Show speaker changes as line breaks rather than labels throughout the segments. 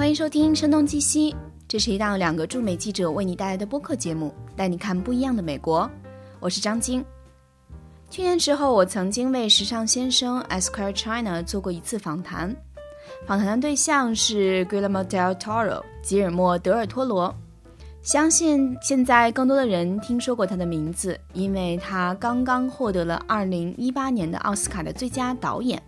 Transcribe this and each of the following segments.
欢迎收听《声东击西》，这是一档两个驻美记者为你带来的播客节目，带你看不一样的美国。我是张晶。去年时候，我曾经为时尚先生 Esquire China 做过一次访谈，访谈的对象是 Guillermo del Toro 吉尔莫·德尔托罗。相信现在更多的人听说过他的名字，因为他刚刚获得了2018年的奥斯卡的最佳导演，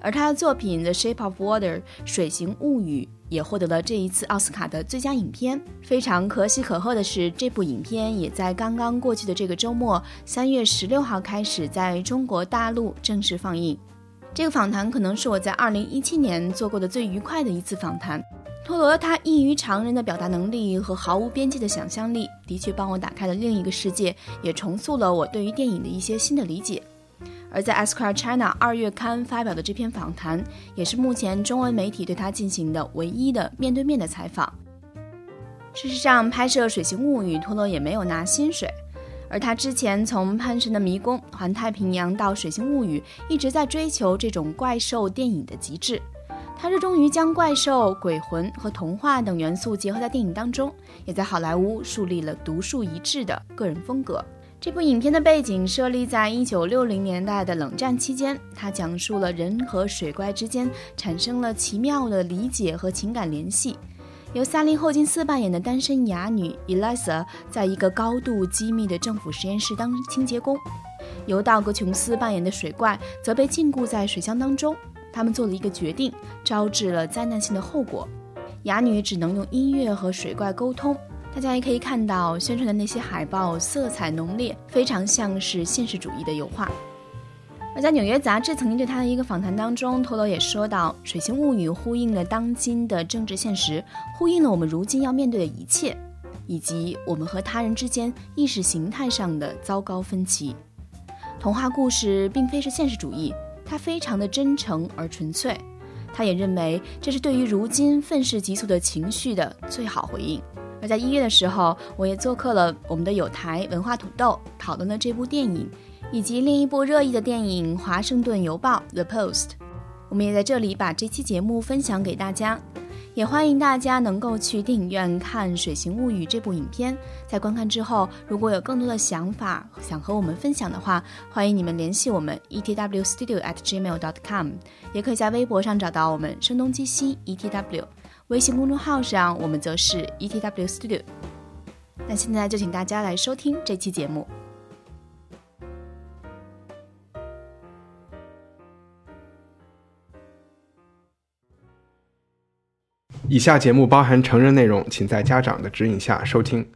而他的作品《The Shape of Water》水形物语也获得了这一次奥斯卡的最佳影片。非常可喜可贺的是，这部影片也在刚刚过去的这个周末，三月十六号开始在中国大陆正式放映。这个访谈可能是我在2017年做过的最愉快的一次访谈。托罗他异于常人的表达能力和毫无边际的想象力，的确帮我打开了另一个世界，也重塑了我对于电影的一些新的理解。而在 Esquire China 二月刊发表的这篇访谈，也是目前中文媒体对他进行的唯一的面对面的采访。事实上，拍摄《水形物语》，托罗也没有拿薪水，而他之前从《潘神的迷宫》《环太平洋》到《水形物语》，一直在追求这种怪兽电影的极致。他热衷于将怪兽、鬼魂和童话等元素结合在电影当中，也在好莱坞树立了独树一帜的个人风格。这部影片的背景设立在一九六零年代的冷战期间，它讲述了人和水怪之间产生了奇妙的理解和情感联系。由萨利·霍金斯扮演的单身哑女 Eliza，在一个高度机密的政府实验室当清洁工；由道格·琼斯扮演的水怪则被禁锢在水箱当中。他们做了一个决定，招致了灾难性的后果。哑女只能用音乐和水怪沟通。大家也可以看到宣传的那些海报，色彩浓烈，非常像是现实主义的油画。而在《纽约杂志》曾经对他的一个访谈当中，托罗也说到，《水形物语》呼应了当今的政治现实，呼应了我们如今要面对的一切，以及我们和他人之间意识形态上的糟糕分歧。童话故事并非是现实主义。它非常的真诚而纯粹，他也认为这是对于如今愤世嫉俗的情绪的最好回应。而在一月的时候，我也做客了我们的有台文化土豆，讨论了这部电影，以及另一部热议的电影《华盛顿邮报》The Post。我们也在这里把这期节目分享给大家。也欢迎大家能够去电影院看《水形物语》这部影片。在观看之后，如果有更多的想法想和我们分享的话，欢迎你们联系我们 etwstudio@gmail.com，也可以在微博上找到我们声东击西 etw，微信公众号上我们则是 etwstudio。那现在就请大家来收听这期节目。
以下节目包含成人内容，请在家长的指引下收听。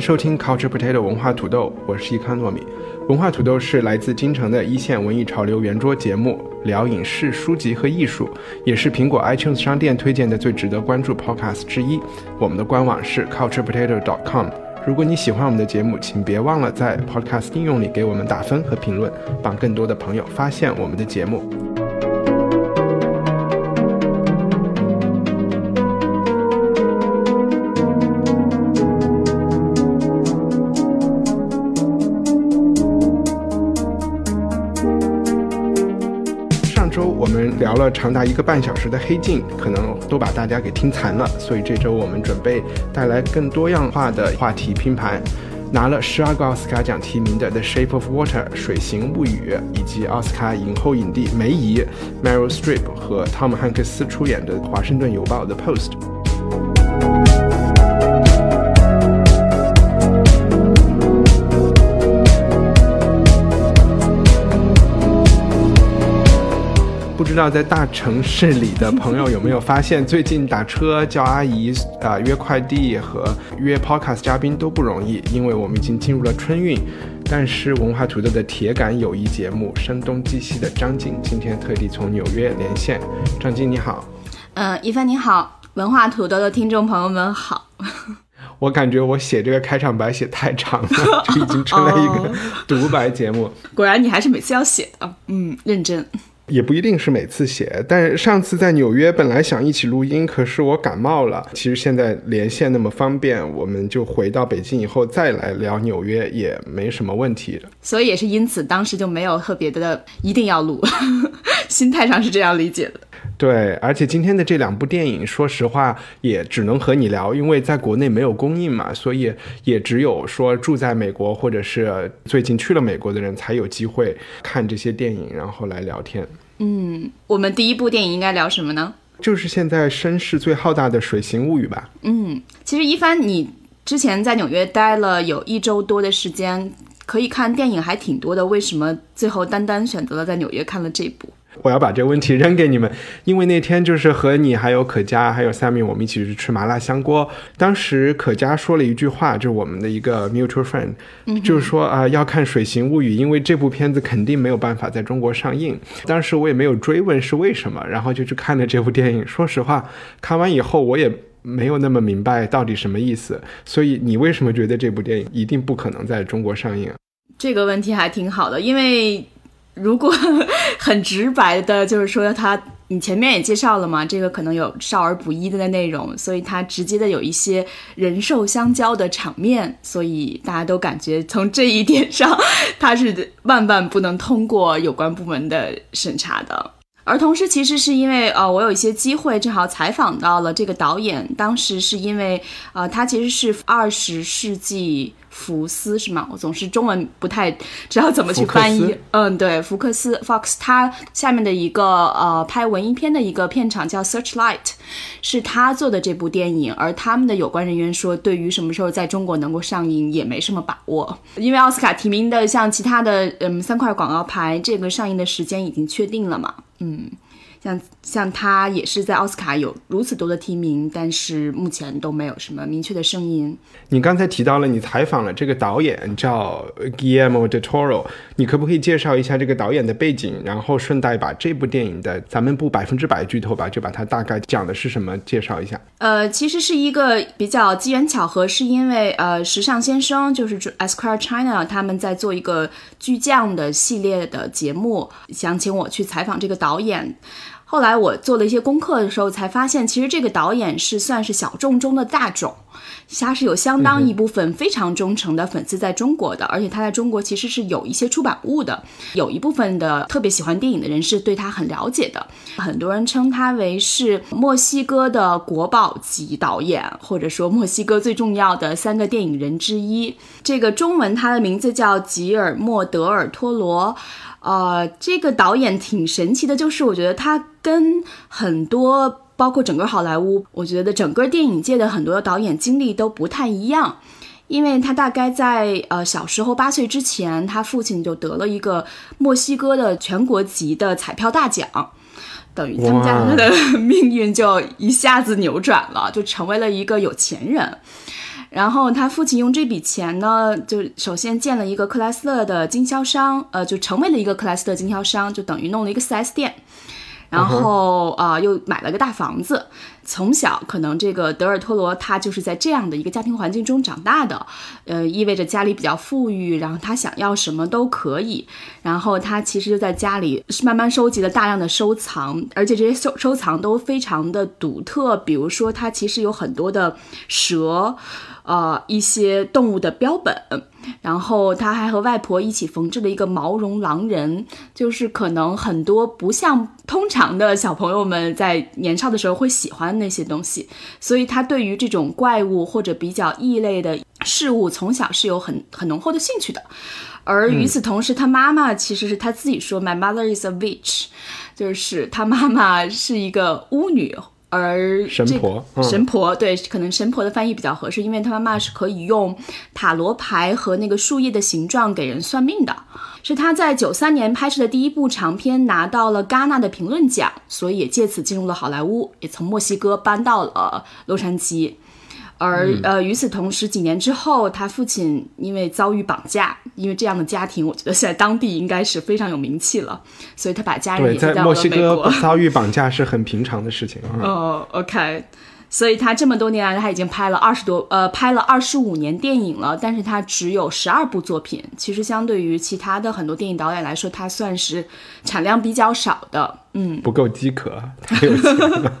收听 Culture Potato 文化土豆，我是一康糯米。文化土豆是来自京城的一线文艺潮流圆桌节目，聊影视、书籍和艺术，也是苹果 iTunes 商店推荐的最值得关注 Podcast 之一。我们的官网是 culturepotato.com。如果你喜欢我们的节目，请别忘了在 Podcast 应用里给我们打分和评论，帮更多的朋友发现我们的节目。了长达一个半小时的《黑镜》，可能都把大家给听残了，所以这周我们准备带来更多样化的话题拼盘。拿了十二个奥斯卡奖提名的《The Shape of Water》水形物语，以及奥斯卡影后影帝梅姨 Meryl Streep 和汤姆汉克斯出演的《华盛顿邮报》的 Post。知道在大城市里的朋友有没有发现，最近打车叫阿姨啊、约快递和约 Podcast 嘉宾都不容易，因为我们已经进入了春运。但是文化土豆的铁杆友谊节目《声东击西》的张静今天特地从纽约连线。张静你好，
嗯，一帆你好，文化土豆的听众朋友们好。
我感觉我写这个开场白写太长了，就已经成了一个独白节目。
果然你还是每次要写的，嗯，认真。
也不一定是每次写。但是上次在纽约本来想一起录音，可是我感冒了。其实现在连线那么方便，我们就回到北京以后再来聊纽约也没什么问题。
所以也是因此，当时就没有特别的一定要录，心态上是这样理解的。
对，而且今天的这两部电影，说实话也只能和你聊，因为在国内没有公映嘛，所以也只有说住在美国或者是最近去了美国的人才有机会看这些电影，然后来聊天。
嗯，我们第一部电影应该聊什么呢？
就是现在声势最浩大的《水形物语》吧。
嗯，其实一帆，你之前在纽约待了有一周多的时间，可以看电影还挺多的，为什么最后单单选择了在纽约看了这部？
我要把这个问题扔给你们，因为那天就是和你还有可嘉还有 Sammy 我们一起去吃麻辣香锅。当时可嘉说了一句话，就是我们的一个 mutual friend，就是说啊要看《水形物语》，因为这部片子肯定没有办法在中国上映。当时我也没有追问是为什么，然后就去看了这部电影。说实话，看完以后我也没有那么明白到底什么意思。所以你为什么觉得这部电影一定不可能在中国上映？
这个问题还挺好的，因为。如果很直白的，就是说他，你前面也介绍了嘛，这个可能有少儿不宜的内容，所以他直接的有一些人兽相交的场面，所以大家都感觉从这一点上，他是万万不能通过有关部门的审查的。而同时，其实是因为呃，我有一些机会正好采访到了这个导演，当时是因为呃，他其实是二十世纪。福斯是吗？我总是中文不太知道怎么去翻译。嗯，对，福克斯 Fox，它下面的一个呃拍文艺片的一个片场叫 Searchlight，是他做的这部电影。而他们的有关人员说，对于什么时候在中国能够上映也没什么把握，因为奥斯卡提名的像其他的嗯三块广告牌，这个上映的时间已经确定了嘛？嗯。像像他也是在奥斯卡有如此多的提名，但是目前都没有什么明确的声音。
你刚才提到了你采访了这个导演叫 Guillermo del Toro，你可不可以介绍一下这个导演的背景，然后顺带把这部电影的咱们不百分之百剧透吧，就把它大概讲的是什么介绍一下。
呃，其实是一个比较机缘巧合，是因为呃时尚先生就是 Esquire China 他们在做一个巨匠的系列的节目，想请我去采访这个导演。后来我做了一些功课的时候，才发现其实这个导演是算是小众中的大众，他是有相当一部分非常忠诚的粉丝在中国的，而且他在中国其实是有一些出版物的，有一部分的特别喜欢电影的人是对他很了解的，很多人称他为是墨西哥的国宝级导演，或者说墨西哥最重要的三个电影人之一。这个中文他的名字叫吉尔莫·德尔托罗。呃，这个导演挺神奇的，就是我觉得他跟很多，包括整个好莱坞，我觉得整个电影界的很多导演经历都不太一样。因为他大概在呃小时候八岁之前，他父亲就得了一个墨西哥的全国级的彩票大奖，等于他们家他的命运就一下子扭转了，就成为了一个有钱人。然后他父亲用这笔钱呢，就首先建了一个克莱斯勒的经销商，呃，就成为了一个克莱斯勒经销商，就等于弄了一个 4S 店。然后啊，又买了个大房子。从小可能这个德尔托罗他就是在这样的一个家庭环境中长大的，呃，意味着家里比较富裕，然后他想要什么都可以。然后他其实就在家里慢慢收集了大量的收藏，而且这些收收藏都非常的独特。比如说，他其实有很多的蛇。呃，一些动物的标本，然后他还和外婆一起缝制了一个毛绒狼人，就是可能很多不像通常的小朋友们在年少的时候会喜欢那些东西，所以他对于这种怪物或者比较异类的事物，从小是有很很浓厚的兴趣的。而与此同时，他妈妈其实是他自己说，My mother is a witch，就是他妈妈是一个巫女。而
神婆，
神婆对，可能神婆的翻译比较合适，因为她妈妈是可以用塔罗牌和那个树叶的形状给人算命的。是她在九三年拍摄的第一部长片，拿到了戛纳的评论奖，所以也借此进入了好莱坞，也从墨西哥搬到了洛杉矶。而呃，与此同时，几年之后，他父亲因为遭遇绑架，因为这样的家庭，我觉得在当地应该是非常有名气了，所以他把家人也
在墨西哥遭遇 绑架是很平常的事情。
哦，OK，所以他这么多年来，他已经拍了二十多，呃，拍了二十五年电影了，但是他只有十二部作品。其实相对于其他的很多电影导演来说，他算是产量比较少的。嗯，
不够饥渴，太有钱了。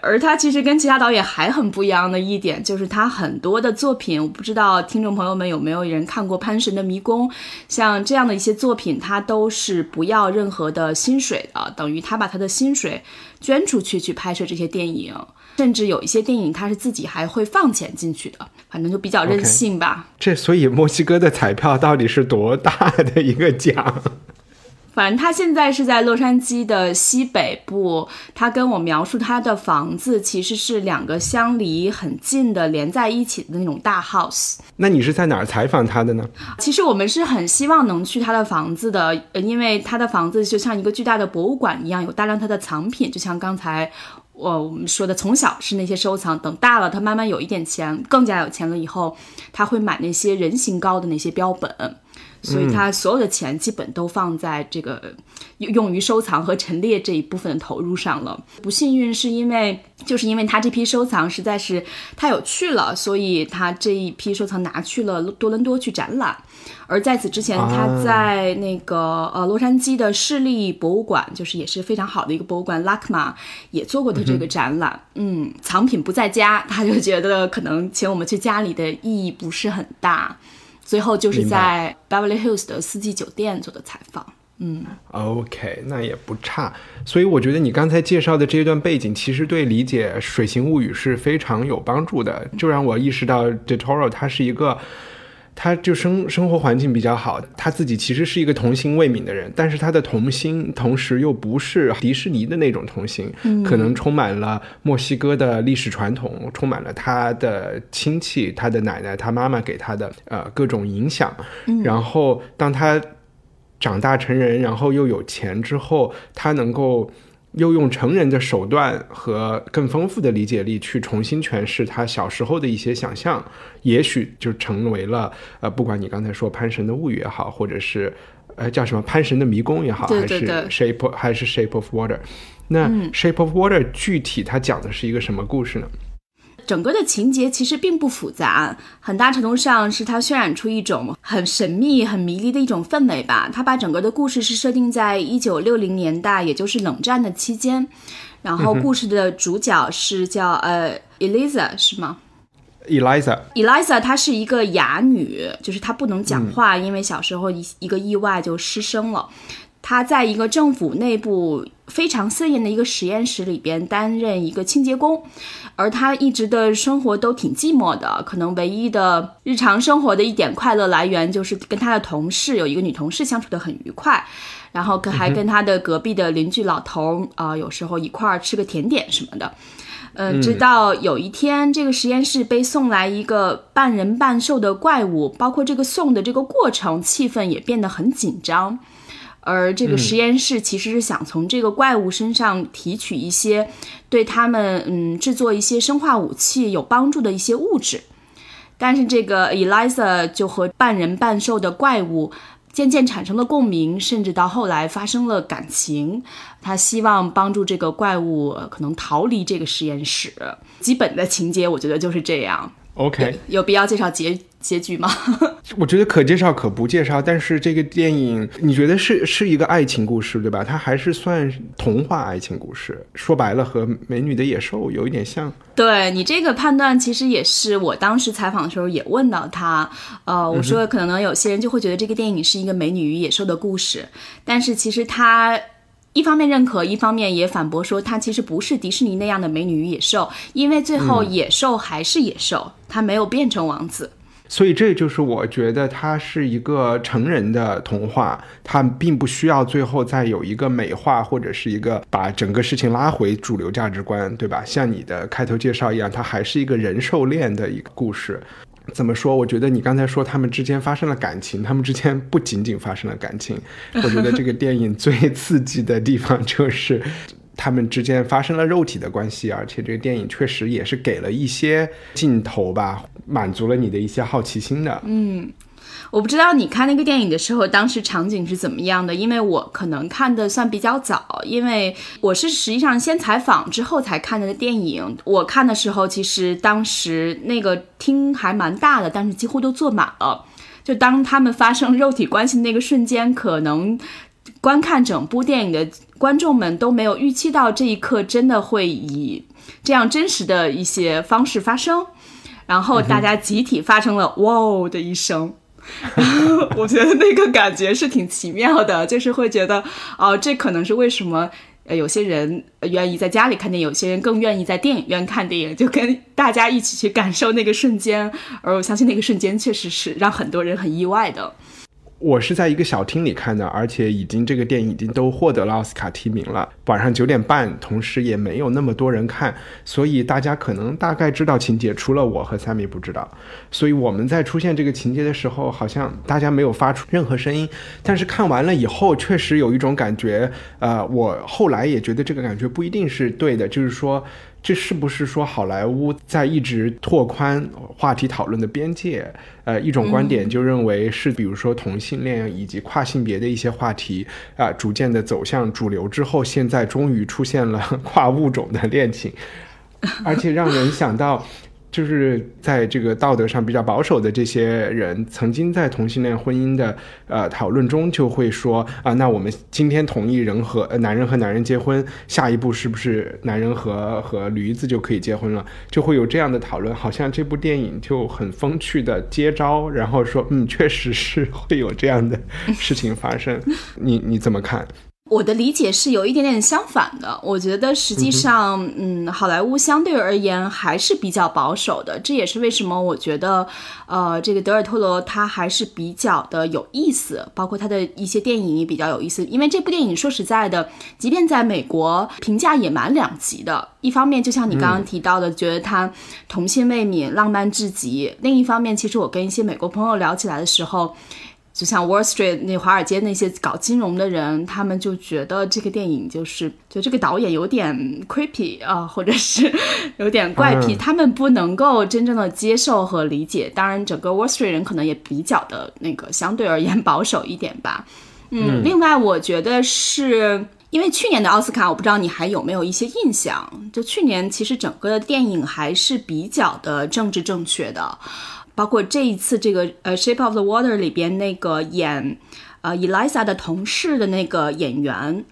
而他其实跟其他导演还很不一样的一点，就是他很多的作品，我不知道听众朋友们有没有人看过《潘神的迷宫》，像这样的一些作品，他都是不要任何的薪水的，等于他把他的薪水捐出去去拍摄这些电影，甚至有一些电影他是自己还会放钱进去的，反正就比较任性吧。
这所以墨西哥的彩票到底是多大的一个奖？
反正他现在是在洛杉矶的西北部。他跟我描述他的房子其实是两个相离很近的连在一起的那种大 house。
那你是在哪儿采访他的呢？
其实我们是很希望能去他的房子的，因为他的房子就像一个巨大的博物馆一样，有大量他的藏品。就像刚才我我们说的，从小是那些收藏，等大了他慢慢有一点钱，更加有钱了以后，他会买那些人形高的那些标本。所以他所有的钱基本都放在这个用于收藏和陈列这一部分的投入上了。不幸运是因为，就是因为他这批收藏实在是太有趣了，所以他这一批收藏拿去了多伦多去展览。而在此之前，他在那个呃洛杉矶的市立博物馆，就是也是非常好的一个博物馆，LACMA 也做过的这个展览。嗯，藏品不在家，他就觉得可能请我们去家里的意义不是很大。最后就是在 Beverly Hills 的四季酒店做的采访。嗯
，OK，那也不差。所以我觉得你刚才介绍的这一段背景，其实对理解《水形物语》是非常有帮助的，就让我意识到 De Toro 它是一个。他就生生活环境比较好，他自己其实是一个童心未泯的人，但是他的童心同时又不是迪士尼的那种童心，可能充满了墨西哥的历史传统，充满了他的亲戚、他的奶奶、他妈妈给他的呃各种影响。然后当他长大成人，然后又有钱之后，他能够。又用成人的手段和更丰富的理解力去重新诠释他小时候的一些想象，也许就成为了呃，不管你刚才说《潘神的物语》也好，或者是呃叫什么《潘神的迷宫》也好，还是《Shape》还是《Shape of Water》，那《Shape of Water》具体它讲的是一个什么故事呢？
整个的情节其实并不复杂，很大程度上是它渲染出一种很神秘、很迷离的一种氛围吧。它把整个的故事是设定在一九六零年代，也就是冷战的期间。然后故事的主角是叫呃 Eliza 是吗
？Eliza。
Eliza 她是一个哑女，就是她不能讲话，因为小时候一一个意外就失声了。她在一个政府内部。非常森严的一个实验室里边担任一个清洁工，而他一直的生活都挺寂寞的，可能唯一的日常生活的一点快乐来源就是跟他的同事有一个女同事相处的很愉快，然后可还跟他的隔壁的邻居老头啊有时候一块儿吃个甜点什么的，嗯，直到有一天这个实验室被送来一个半人半兽的怪物，包括这个送的这个过程，气氛也变得很紧张。而这个实验室其实是想从这个怪物身上提取一些对他们嗯制作一些生化武器有帮助的一些物质，但是这个 Eliza 就和半人半兽的怪物渐渐产生了共鸣，甚至到后来发生了感情。他希望帮助这个怪物可能逃离这个实验室。基本的情节我觉得就是这样。
OK，
有必要介绍结结局吗？
我觉得可介绍可不介绍。但是这个电影，你觉得是是一个爱情故事，对吧？它还是算童话爱情故事。说白了，和《美女的野兽》有一点像。
对你这个判断，其实也是我当时采访的时候也问到他。呃，我说可能有些人就会觉得这个电影是一个《美女与野兽》的故事，但是其实他。一方面认可，一方面也反驳说，它其实不是迪士尼那样的美女与野兽，因为最后野兽还是野兽，它没有变成王子。
所以这就是我觉得它是一个成人的童话，它并不需要最后再有一个美化或者是一个把整个事情拉回主流价值观，对吧？像你的开头介绍一样，它还是一个人兽恋的一个故事。怎么说？我觉得你刚才说他们之间发生了感情，他们之间不仅仅发生了感情。我觉得这个电影最刺激的地方就是他们之间发生了肉体的关系，而且这个电影确实也是给了一些镜头吧，满足了你的一些好奇心的。
嗯，我不知道你看那个电影的时候，当时场景是怎么样的？因为我可能看的算比较早，因为我是实际上先采访之后才看的电影。我看的时候，其实当时那个厅还蛮大的，但是几乎都坐满了。就当他们发生肉体关系的那个瞬间，可能观看整部电影的观众们都没有预期到这一刻真的会以这样真实的一些方式发生，然后大家集体发生了“哇”的一声。我觉得那个感觉是挺奇妙的，就是会觉得，哦，这可能是为什么，呃，有些人愿意在家里看电影，有些人更愿意在电影院看电影，就跟大家一起去感受那个瞬间。而我相信那个瞬间确实是让很多人很意外的。
我是在一个小厅里看的，而且已经这个电影已经都获得了奥斯卡提名了。晚上九点半，同时也没有那么多人看，所以大家可能大概知道情节，除了我和三米不知道。所以我们在出现这个情节的时候，好像大家没有发出任何声音。但是看完了以后，确实有一种感觉，呃，我后来也觉得这个感觉不一定是对的，就是说。这是不是说好莱坞在一直拓宽话题讨论的边界？呃，一种观点就认为是，比如说同性恋以及跨性别的一些话题啊，逐渐的走向主流之后，现在终于出现了跨物种的恋情，而且让人想到。就是在这个道德上比较保守的这些人，曾经在同性恋婚姻的呃讨论中，就会说啊，那我们今天同意人和男人和男人结婚，下一步是不是男人和和驴子就可以结婚了？就会有这样的讨论，好像这部电影就很风趣的接招，然后说嗯，确实是会有这样的事情发生，你你怎么看？
我的理解是有一点点相反的，我觉得实际上，嗯，好莱坞相对而言还是比较保守的，这也是为什么我觉得，呃，这个德尔托罗他还是比较的有意思，包括他的一些电影也比较有意思，因为这部电影说实在的，即便在美国评价也蛮两极的，一方面就像你刚刚提到的，觉得他童心未泯、浪漫至极，另一方面，其实我跟一些美国朋友聊起来的时候。就像 Wall Street 那华尔街那些搞金融的人，他们就觉得这个电影就是就这个导演有点 creepy 啊，或者是 有点怪癖，他们不能够真正的接受和理解。当然，整个 Wall Street 人可能也比较的那个相对而言 保守一点吧。嗯，另外我觉得是因为去年的奥斯卡，我不知道你还有没有一些印象？就去年其实整个的电影还是比较的政治正确的。包括这一次这个呃《Shape of the Water》里边那个演呃 Elisa 的同事的那个演员，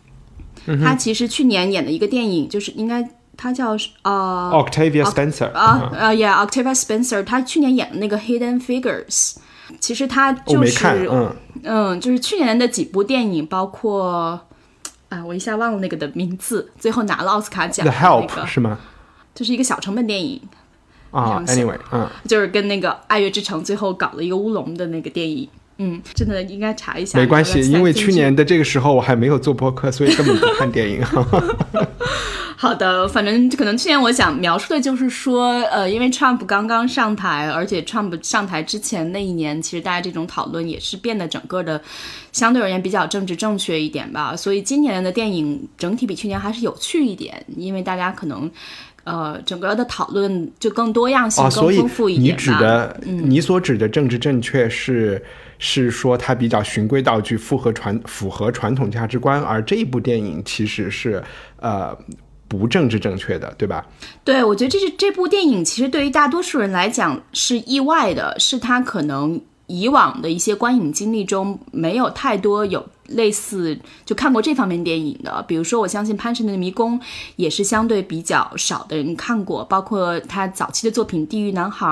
他其实去年演的一个电影，就是应该他叫呃
Octavia Spencer
啊呃 Yeah Octavia Spencer，他去年演的那个 Hidden Figures，其实他就是
嗯。
嗯就是去年的几部电影，包括啊我一下忘了那个的名字，最后拿了奥斯卡奖
The Help 是吗？
就是一个小成本电影。
啊，Anyway，嗯，
就是跟那个《爱乐之城》最后搞了一个乌龙的那个电影，嗯，真的应该查一下。
没关系，因为去年的这个时候我还没有做播客，所以根本不看电影。
好的，反正可能去年我想描述的就是说，呃，因为 Trump 刚刚上台，而且 Trump 上台之前那一年，其实大家这种讨论也是变得整个的相对而言比较政治正确一点吧。所以今年的电影整体比去年还是有趣一点，因为大家可能。呃，整个的讨论就更多样性、更丰富一
点你指的，你所指的政治正确是是说它比较循规蹈矩、符合传符合传统价值观，而这一部电影其实是呃不政治正确的，对吧？
对，我觉得这是这部电影其实对于大多数人来讲是意外的，是他可能以往的一些观影经历中没有太多有。类似就看过这方面电影的，比如说，我相信《潘神的迷宫》也是相对比较少的人看过，包括他早期的作品《地狱男孩》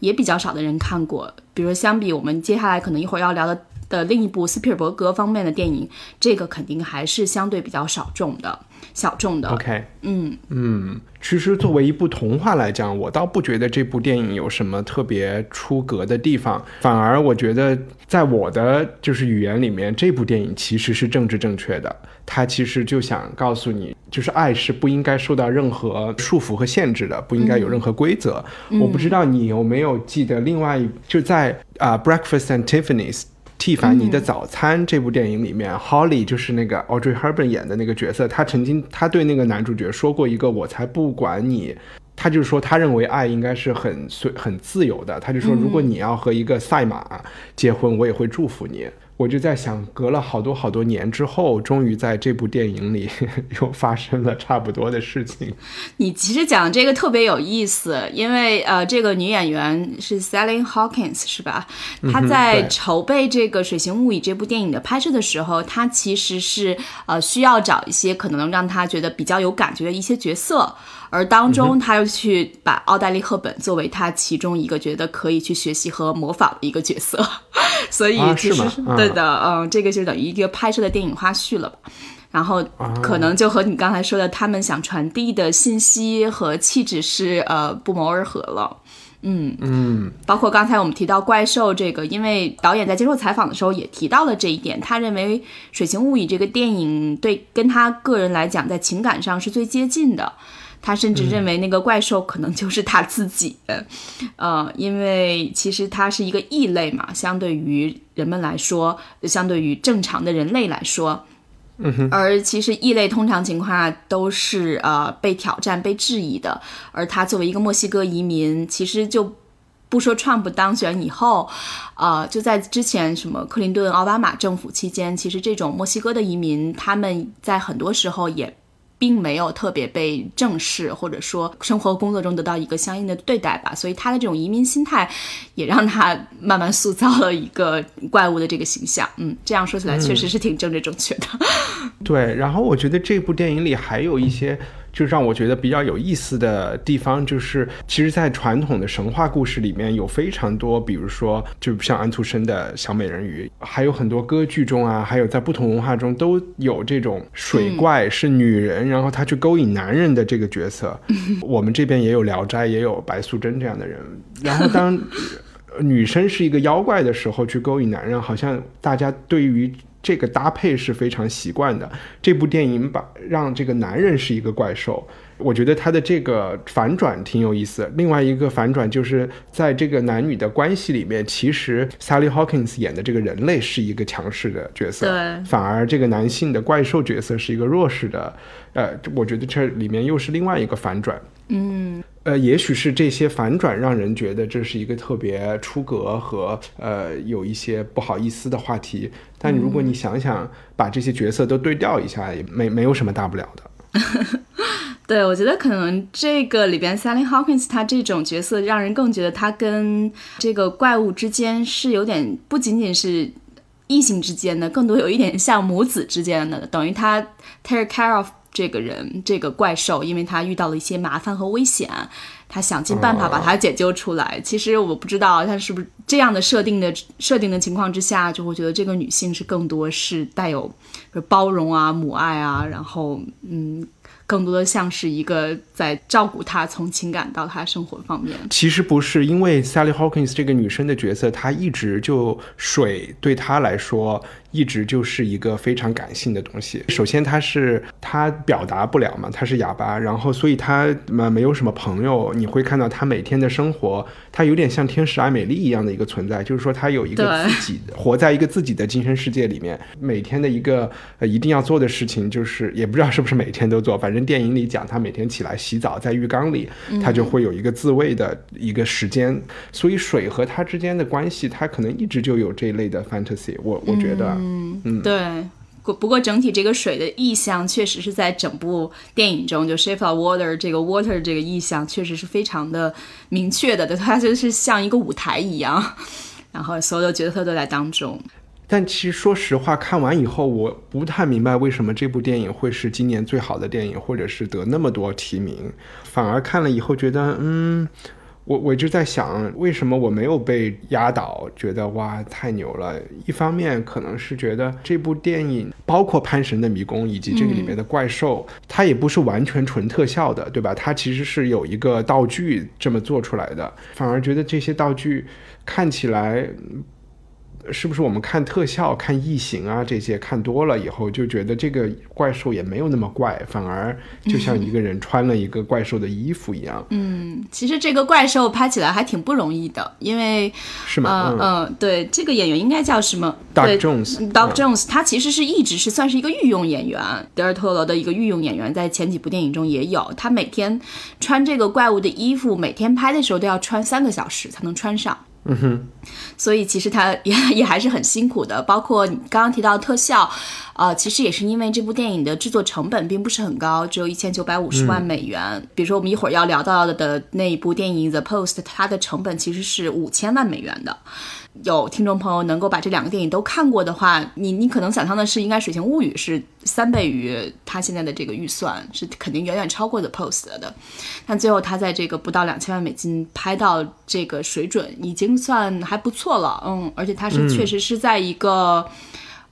也比较少的人看过。比如相比我们接下来可能一会儿要聊的的另一部斯皮尔伯格方面的电影，这个肯定还是相对比较少众的。小众的
，OK，
嗯。
嗯，其实作为一部童话来讲，我倒不觉得这部电影有什么特别出格的地方，反而我觉得在我的就是语言里面，这部电影其实是政治正确的。它其实就想告诉你，就是爱是不应该受到任何束缚和限制的，不应该有任何规则。我不知道你有没有记得，另外一就在啊《Breakfast and Tiffany's》。蒂凡尼的早餐这部电影里面，Holly 就是那个 Audrey Hepburn 演的那个角色，她曾经她对那个男主角说过一个“我才不管你她就是说，她认为爱应该是很随很自由的。她就说，如果你要和一个赛马结婚，我也会祝福你。我就在想，隔了好多好多年之后，终于在这部电影里 又发生了差不多的事情。
你其实讲这个特别有意思，因为呃，这个女演员是 Sally Hawkins 是吧？她在筹备这个《水形物语》这部电影的拍摄的时候，她其实是呃需要找一些可能让她觉得比较有感觉的一些角色。而当中，他又去把奥黛丽·赫本作为他其中一个觉得可以去学习和模仿的一个角色，所以其实对的，嗯，这个就等于一个拍摄的电影花絮了吧。然后可能就和你刚才说的他们想传递的信息和气质是呃不谋而合了。嗯。
嗯，
包括刚才我们提到怪兽这个，因为导演在接受采访的时候也提到了这一点，他认为《水形物语》这个电影对跟他个人来讲，在情感上是最接近的。他甚至认为那个怪兽可能就是他自己，呃，因为其实他是一个异类嘛，相对于人们来说，相对于正常的人类来说，
嗯哼，
而其实异类通常情况下都是呃被挑战、被质疑的，而他作为一个墨西哥移民，其实就不说川普当选以后，呃，就在之前什么克林顿、奥巴马政府期间，其实这种墨西哥的移民，他们在很多时候也。并没有特别被正视，或者说生活工作中得到一个相应的对待吧，所以他的这种移民心态，也让他慢慢塑造了一个怪物的这个形象。嗯，这样说起来确实是挺政治正确的。
对，然后我觉得这部电影里还有一些。就让我觉得比较有意思的地方，就是其实，在传统的神话故事里面有非常多，比如说，就像安徒生的小美人鱼，还有很多歌剧中啊，还有在不同文化中都有这种水怪是女人，然后她去勾引男人的这个角色。我们这边也有《聊斋》，也有白素贞这样的人。然后当女生是一个妖怪的时候，去勾引男人，好像大家对于。这个搭配是非常习惯的。这部电影把让这个男人是一个怪兽，我觉得他的这个反转挺有意思。另外一个反转就是在这个男女的关系里面，其实 Sally Hawkins 演的这个人类是一个强势的角色，
对，
反而这个男性的怪兽角色是一个弱势的。呃，我觉得这里面又是另外一个反转。
嗯。
呃，也许是这些反转让人觉得这是一个特别出格和呃有一些不好意思的话题，但如果你想想把这些角色都对调一下，也没没有什么大不了的。
对，我觉得可能这个里边 Sally Hawkins 他这种角色让人更觉得他跟这个怪物之间是有点不仅仅是异性之间的，更多有一点像母子之间的，等于他 take care of。这个人，这个怪兽，因为他遇到了一些麻烦和危险，他想尽办法把他解救出来。其实我不知道他是不是这样的设定的设定的情况之下，就会觉得这个女性是更多是带有包容啊、母爱啊，然后嗯。更多的像是一个在照顾他，从情感到他生活方面。
其实不是，因为 Sally Hawkins 这个女生的角色，她一直就水对她来说一直就是一个非常感性的东西。首先，他是他表达不了嘛，他是哑巴，然后所以他嘛没有什么朋友。你会看到他每天的生活，他有点像天使艾美丽一样的一个存在，就是说他有一个自己活在一个自己的精神世界里面。每天的一个呃一定要做的事情，就是也不知道是不是每天都做，反正。电影里讲，他每天起来洗澡，在浴缸里，他就会有一个自慰的一个时间。所以水和他之间的关系，他可能一直就有这一类的 fantasy。我我觉得，
嗯，对。不过整体这个水的意象，确实是在整部电影中，就 shape of water 这个 water 这个意象，确实是非常的明确的。对它就是像一个舞台一样，然后所有的角色都在当中。
但其实说实话，看完以后我不太明白为什么这部电影会是今年最好的电影，或者是得那么多提名。反而看了以后觉得，嗯，我我就在想，为什么我没有被压倒？觉得哇，太牛了！一方面可能是觉得这部电影，包括《潘神的迷宫》以及这个里面的怪兽，它也不是完全纯特效的，对吧？它其实是有一个道具这么做出来的。反而觉得这些道具看起来。是不是我们看特效、看异形啊这些看多了以后，就觉得这个怪兽也没有那么怪，反而就像一个人穿了一个怪兽的衣服一样。
嗯，其实这个怪兽拍起来还挺不容易的，因为
是吗？
嗯嗯，对，这个演员应该叫什么
d o
c
k Jones。
Doc Jones，他其实是一直是算是一个御用演员，德尔托罗的一个御用演员，在前几部电影中也有。他每天穿这个怪物的衣服，每天拍的时候都要穿三个小时才能穿上。
嗯哼，
所以其实他也 也还是很辛苦的。包括你刚刚提到特效，呃，其实也是因为这部电影的制作成本并不是很高，只有一千九百五十万美元。比如说我们一会儿要聊到的的那一部电影《The Post》，它的成本其实是五千万美元的。有听众朋友能够把这两个电影都看过的话，你你可能想象的是，应该《水形物语》是三倍于它现在的这个预算，是肯定远远超过 The Post 的。但最后他在这个不到两千万美金拍到这个水准，已经算还不错了。嗯，而且他是确实是在一个。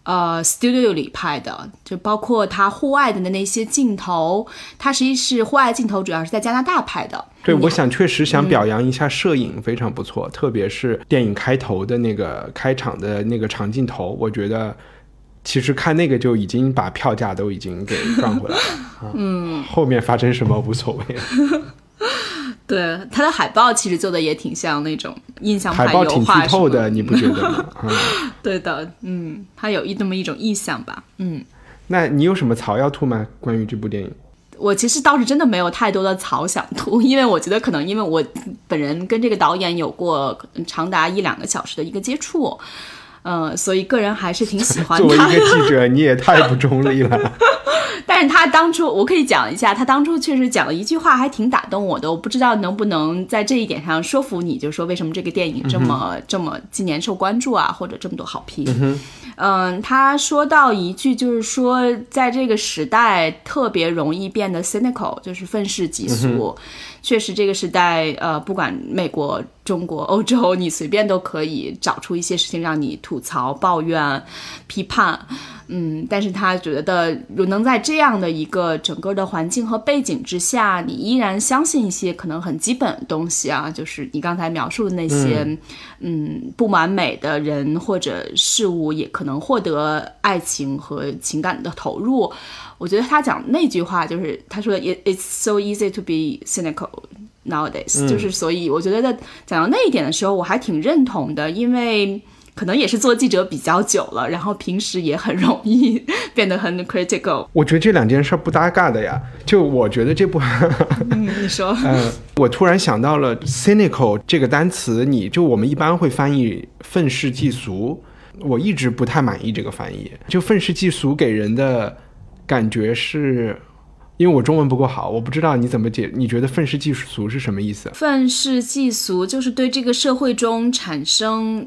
呃，studio 里拍的，就包括他户外的那些镜头，他实际是户外镜头，主要是在加拿大拍的。
对，我想确实想表扬一下摄影，非常不错，特别是电影开头的那个开场的那个长镜头，我觉得其实看那个就已经把票价都已经给赚回来了。嗯，后面发生什么无所谓。
对，它的海报其实做的也挺像那种印象派
海报挺
油画
剧透的，你不觉得吗？嗯，
对的，嗯，它有一那么一种意象吧，嗯。
那你有什么槽要吐吗？关于这部电影？
我其实倒是真的没有太多的槽想吐，因为我觉得可能因为我本人跟这个导演有过长达一两个小时的一个接触，嗯、所以个人还是挺喜欢
作为
他
一个记者，你也太不中立了。
但是他当初，我可以讲一下，他当初确实讲了一句话，还挺打动我的。我不知道能不能在这一点上说服你，就是说为什么这个电影这么、这么今年受关注啊，或者这么多好评。嗯他说到一句，就是说在这个时代特别容易变得 cynical，就是愤世嫉俗。确实，这个时代，呃，不管美国、中国、欧洲，你随便都可以找出一些事情让你吐槽、抱怨、批判。嗯，但是他觉得，如能在这样的一个整个的环境和背景之下，你依然相信一些可能很基本的东西啊，就是你刚才描述的那些，嗯不完美的人或者事物，也可能获得爱情和情感的投入。我觉得他讲那句话，就是他说 "It it's so easy to be cynical nowadays"，、就是所以我觉得在讲到那一点的时候，我还挺认同的，因为。可能也是做记者比较久了，然后平时也很容易 变得很 critical。
我觉得这两件事儿不搭嘎的呀。就我觉得这部，
嗯，你说，
呃，我突然想到了 cynical 这个单词，你就我们一般会翻译愤世嫉俗，我一直不太满意这个翻译。就愤世嫉俗给人的感觉是，因为我中文不够好，我不知道你怎么解。你觉得愤世嫉俗是什么意思？
愤世嫉俗就是对这个社会中产生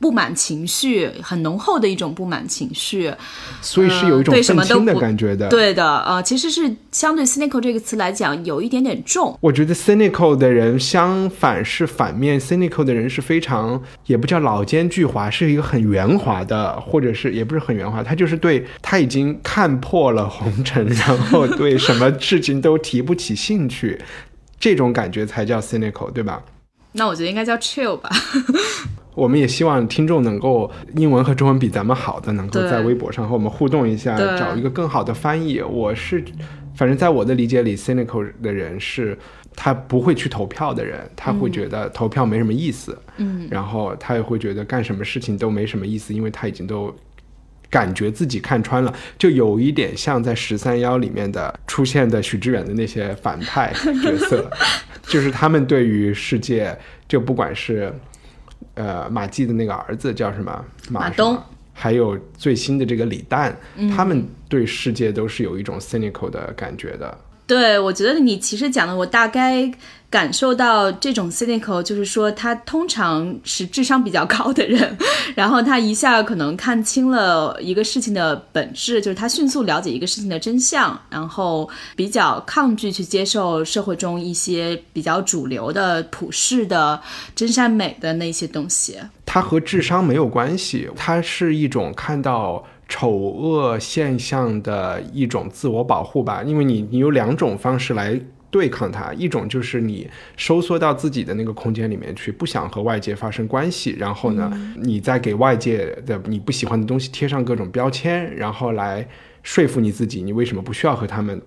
不满情绪，很浓厚的一种不满情绪。
所以是有一种愤青的感觉的。
对的，呃，其实是相对 cynical 这个词来讲，有一点点重。
我觉得 cynical 的人相反是反面，cynical 的人是非常也不叫老奸巨猾，是一个很圆滑的，或者是也不是很圆滑，他就是对他已经看破了红尘，然后对什么事情都提不起兴趣，这种感觉才叫 cynical，对吧？
那我觉得应该叫 chill 吧。
我们也希望听众能够英文和中文比咱们好的，能够在微博上和我们互动一下，找一个更好的翻译。我是，反正在我的理解里，cynical 的人是他不会去投票的人，他会觉得投票没什么意思，
嗯，
然后他也会觉得干什么事情都没什么意思，因为他已经都。感觉自己看穿了，就有一点像在十三幺里面的出现的许知远的那些反派角色，就是他们对于世界，就不管是呃马季的那个儿子叫什么？马
马东，
还有最新的这个李诞，
嗯。
他们对世界都是有一种 cynical 的感觉的。
对，我觉得你其实讲的，我大概感受到这种 cynical，就是说他通常是智商比较高的人，然后他一下可能看清了一个事情的本质，就是他迅速了解一个事情的真相，然后比较抗拒去接受社会中一些比较主流的、普世的、真善美的那些东西。
它和智商没有关系，它是一种看到丑恶现象的一种自我保护吧。因为你你有两种方式来对抗它，一种就是你收缩到自己的那个空间里面去，不想和外界发生关系，然后呢，你再给外界的你不喜欢的东西贴上各种标签，然后来说服你自己，你为什么不需要和他们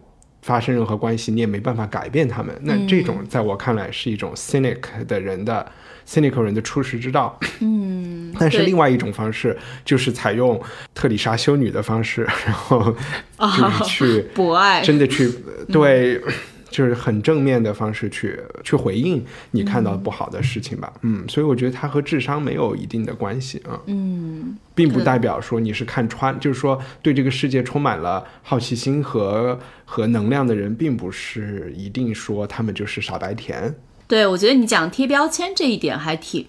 发生任何关系，你也没办法改变他们。那这种在我看来是一种 cynic 的人的 cynical 人的处世之道。
嗯，
但是另外一种方式就是采用特里莎修女的方式，然后就是去
博爱，
真的去对，就是很正面的方式去去回应你看到不好的事情吧。嗯，所以我觉得它和智商没有一定的关系啊，
嗯，
并不代表说你是看穿，就是说对这个世界充满了好奇心和和能量的人，并不是一定说他们就是傻白甜。
对，我觉得你讲贴标签这一点还挺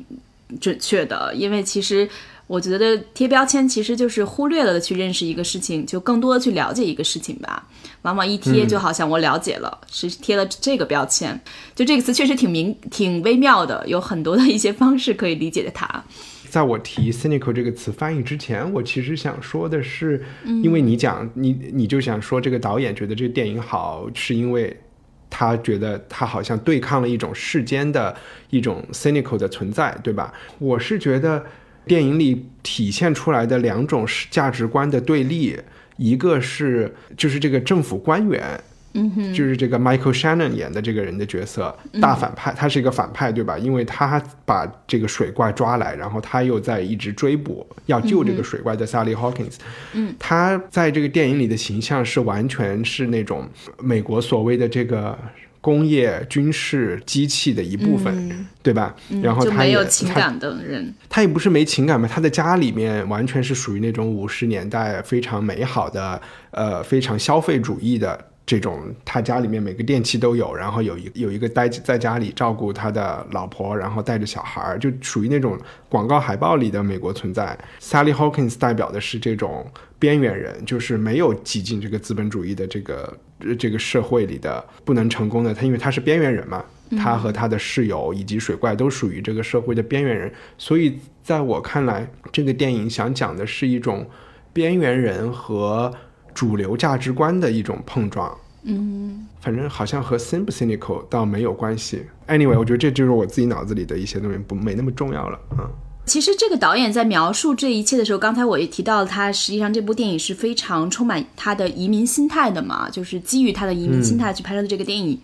准确的，因为其实我觉得贴标签其实就是忽略了去认识一个事情，就更多的去了解一个事情吧。往往一贴就好像我了解了，是贴了这个标签，就这个词确实挺明挺微妙的，有很多的一些方式可以理解的它。
在我提 cynical 这个词翻译之前，我其实想说的是，因为你讲你你就想说这个导演觉得这个电影好，是因为他觉得他好像对抗了一种世间的一种 cynical 的存在，对吧？我是觉得电影里体现出来的两种价值观的对立，一个是就是这个政府官员。
嗯哼，
就是这个 Michael Shannon 演的这个人的角色，大反派，他是一个反派，对吧？因为他把这个水怪抓来，然后他又在一直追捕，要救这个水怪的 Sally Hawkins。
嗯，
他在这个电影里的形象是完全是那种美国所谓的这个工业军事机器的一部分，对吧？然后他也
没有情感的人，
他也不是没情感嘛，他的家里面完全是属于那种五十年代非常美好的，呃，非常消费主义的这种。他家里面每个电器都有，然后有一有一个待在家里照顾他的老婆，然后带着小孩儿，就属于那种广告海报里的美国存在。Sally Hawkins 代表的是这种边缘人，就是没有挤进这个资本主义的这个这个社会里的不能成功的。他因为他是边缘人嘛，他和他的室友以及水怪都属于这个社会的边缘人，所以在我看来，这个电影想讲的是一种边缘人和主流价值观的一种碰撞。
嗯，
反正好像和 cynical 倒没有关系。Anyway，我觉得这就是我自己脑子里的一些东西，不没那么重要了啊。
其实这个导演在描述这一切的时候，刚才我也提到，他实际上这部电影是非常充满他的移民心态的嘛，就是基于他的移民心态去拍摄的这个电影。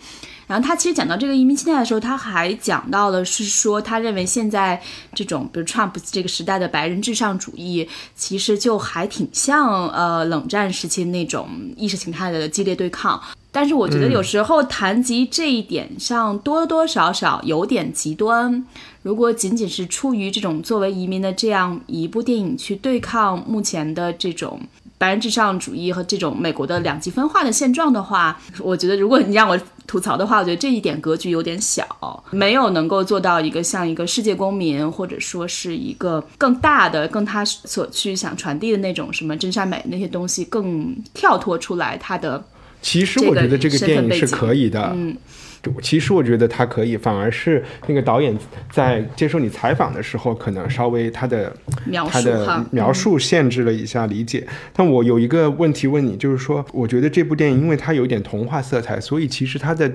然后他其实讲到这个移民心态的时候，他还讲到了是说，他认为现在这种比如 Trump 这个时代的白人至上主义，其实就还挺像呃冷战时期那种意识形态的激烈对抗。但是我觉得有时候谈及这一点上，多多少少有点极端。如果仅仅是出于这种作为移民的这样一部电影去对抗目前的这种白人至上主义和这种美国的两极分化的现状的话，我觉得如果你让我吐槽的话，我觉得这一点格局有点小，没有能够做到一个像一个世界公民，或者说是一个更大的、更他所去想传递的那种什么真善美那些东西更跳脱出来他的。
其实我觉得这个电影是可以的。
嗯，
其实我觉得他可以，反而是那个导演在接受你采访的时候，可能稍微他的
描
他的描述限制了一下理解。但我有一个问题问你，就是说，我觉得这部电影因为它有一点童话色彩，所以其实它的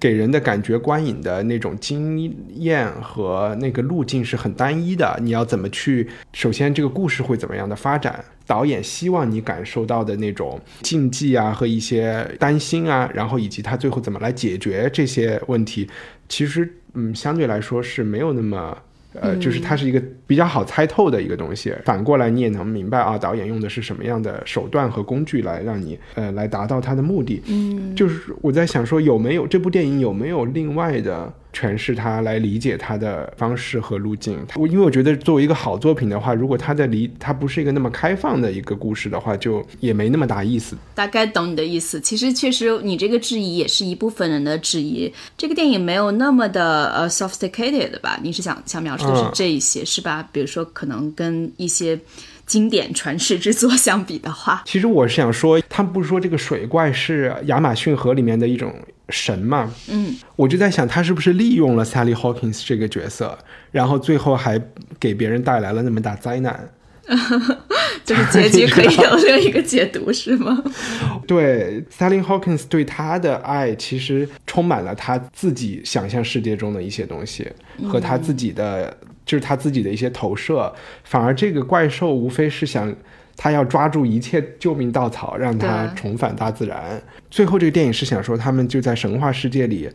给人的感觉、观影的那种经验和那个路径是很单一的。你要怎么去？首先，这个故事会怎么样的发展？导演希望你感受到的那种禁忌啊和一些担心啊，然后以及他最后怎么来解决这些问题，其实嗯相对来说是没有那么。呃，就是它是一个比较好猜透的一个东西。反过来，你也能明白啊，导演用的是什么样的手段和工具来让你呃来达到他的目的。
嗯，
就是我在想说，有没有这部电影有没有另外的诠释它来理解它的方式和路径？我因为我觉得作为一个好作品的话，如果它的理它不是一个那么开放的一个故事的话，就也没那么大意思。
大概懂你的意思。其实确实，你这个质疑也是一部分人的质疑。这个电影没有那么的呃 sophisticated 吧？你是想想描述的是
嗯
这一些、是吧？比如说，可能跟一些经典传世之作相比的话，
其实我是想说，他们不是说这个水怪是亚马逊河里面的一种神嘛？
嗯，
我就在想，他是不是利用了 Sally Hawkins 这个角色，然后最后还给别人带来了那么大灾难？
就是结局可以有另一个解读，是吗？
对，Sally Hawkins 对他的爱其实充满了他自己想象世界中的一些东西，和他自己的就是他自己的一些投射。反而这个怪兽无非是想。他要抓住一切救命稻草，让他重返大自然。最后，这个电影是想说他们就在神话世界里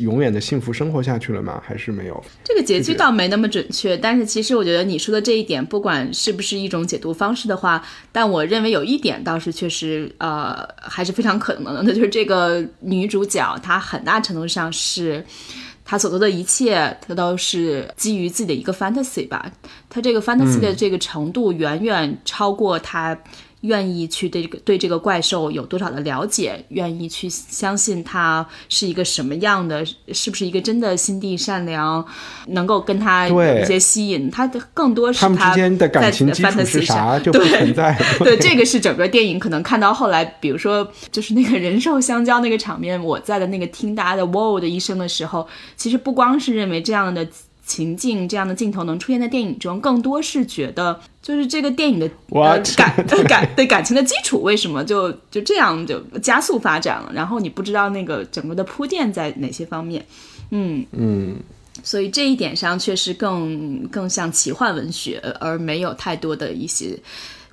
永远的幸福生活下去了吗？还是没有？
这个结局倒没那么准确。但是，其实我觉得你说的这一点，不管是不是一种解读方式的话，但我认为有一点倒是确实，呃，还是非常可能的。那就是这个女主角，她很大程度上是。他所做的一切，他都是基于自己的一个 fantasy 吧。他这个 fantasy 的这个程度远远超过他。愿意去对这个对这个怪兽有多少的了解？愿意去相信他是一个什么样的？是不是一个真的心地善良，能够跟他有一些吸引？他的更多是
他们之间的感情基础是啥就不存在。
对，这个是整个电影可能看到后来，比如说就是那个人兽相交那个场面，我在的那个听大家的 wow 的一声的时候，其实不光是认为这样的。情境这样的镜头能出现在电影中，更多是觉得就是这个电影的感 感 对感情的基础为什么就就这样就加速发展了？然后你不知道那个整个的铺垫在哪些方面，嗯
嗯，
所以这一点上确实更更像奇幻文学，而没有太多的一些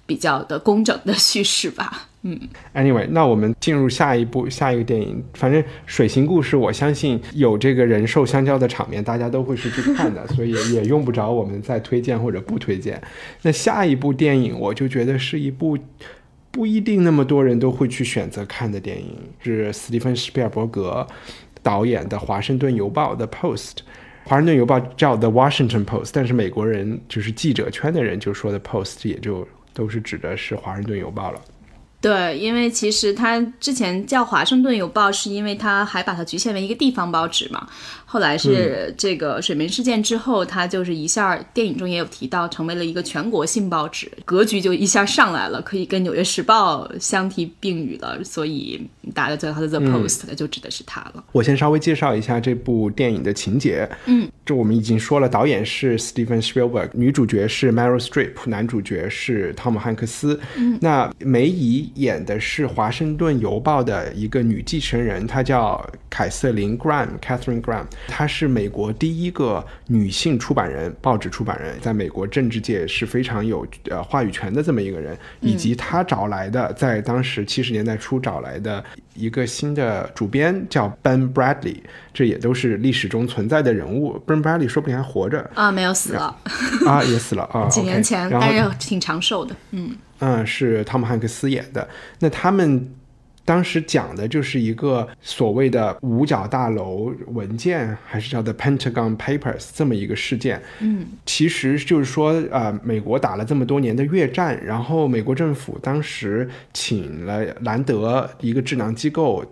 比较的工整的叙事吧。嗯
，Anyway，那我们进入下一部下一个电影。反正《水形故事》，我相信有这个人兽相交的场面，大家都会是去看的，所以也用不着我们再推荐或者不推荐。那下一部电影，我就觉得是一部不一定那么多人都会去选择看的电影，是斯蒂芬·史皮尔伯格导演的《华盛顿邮报》的《Post》。《华盛顿邮报》叫《The Washington Post》，但是美国人就是记者圈的人就说的《Post》，也就都是指的是《华盛顿邮报》了。
对，因为其实它之前叫《华盛顿邮报》，是因为它还把它局限为一个地方报纸嘛。后来是这个水门事件之后，它就是一下电影中也有提到，成为了一个全国性报纸，格局就一下上来了，可以跟《纽约时报》相提并语了。所以大家叫它的 The Post，就指的是它了。
我先稍微介绍一下这部电影的情节。
嗯，
这我们已经说了，导演是 Steven Spielberg，女主角是 Meryl Streep，男主角是汤姆汉克斯。
嗯，
那梅姨演的是《华盛顿邮报》的一个女继承人，她叫凯瑟琳 Graham，Catherine Graham。她是美国第一个女性出版人，报纸出版人，在美国政治界是非常有呃话语权的这么一个人，以及她找来的，在当时七十年代初找来的一个新的主编叫 Ben Bradley，这也都是历史中存在的人物。Ben Bradley 说不定还活着
啊，没有死了
啊，也死了啊，
几年前，但是挺长寿的，嗯
嗯，是汤姆汉克斯演的。那他们。当时讲的就是一个所谓的五角大楼文件，还是叫 The Pentagon Papers 这么一个事件。
嗯，
其实就是说，呃，美国打了这么多年的越战，然后美国政府当时请了兰德一个智囊机构，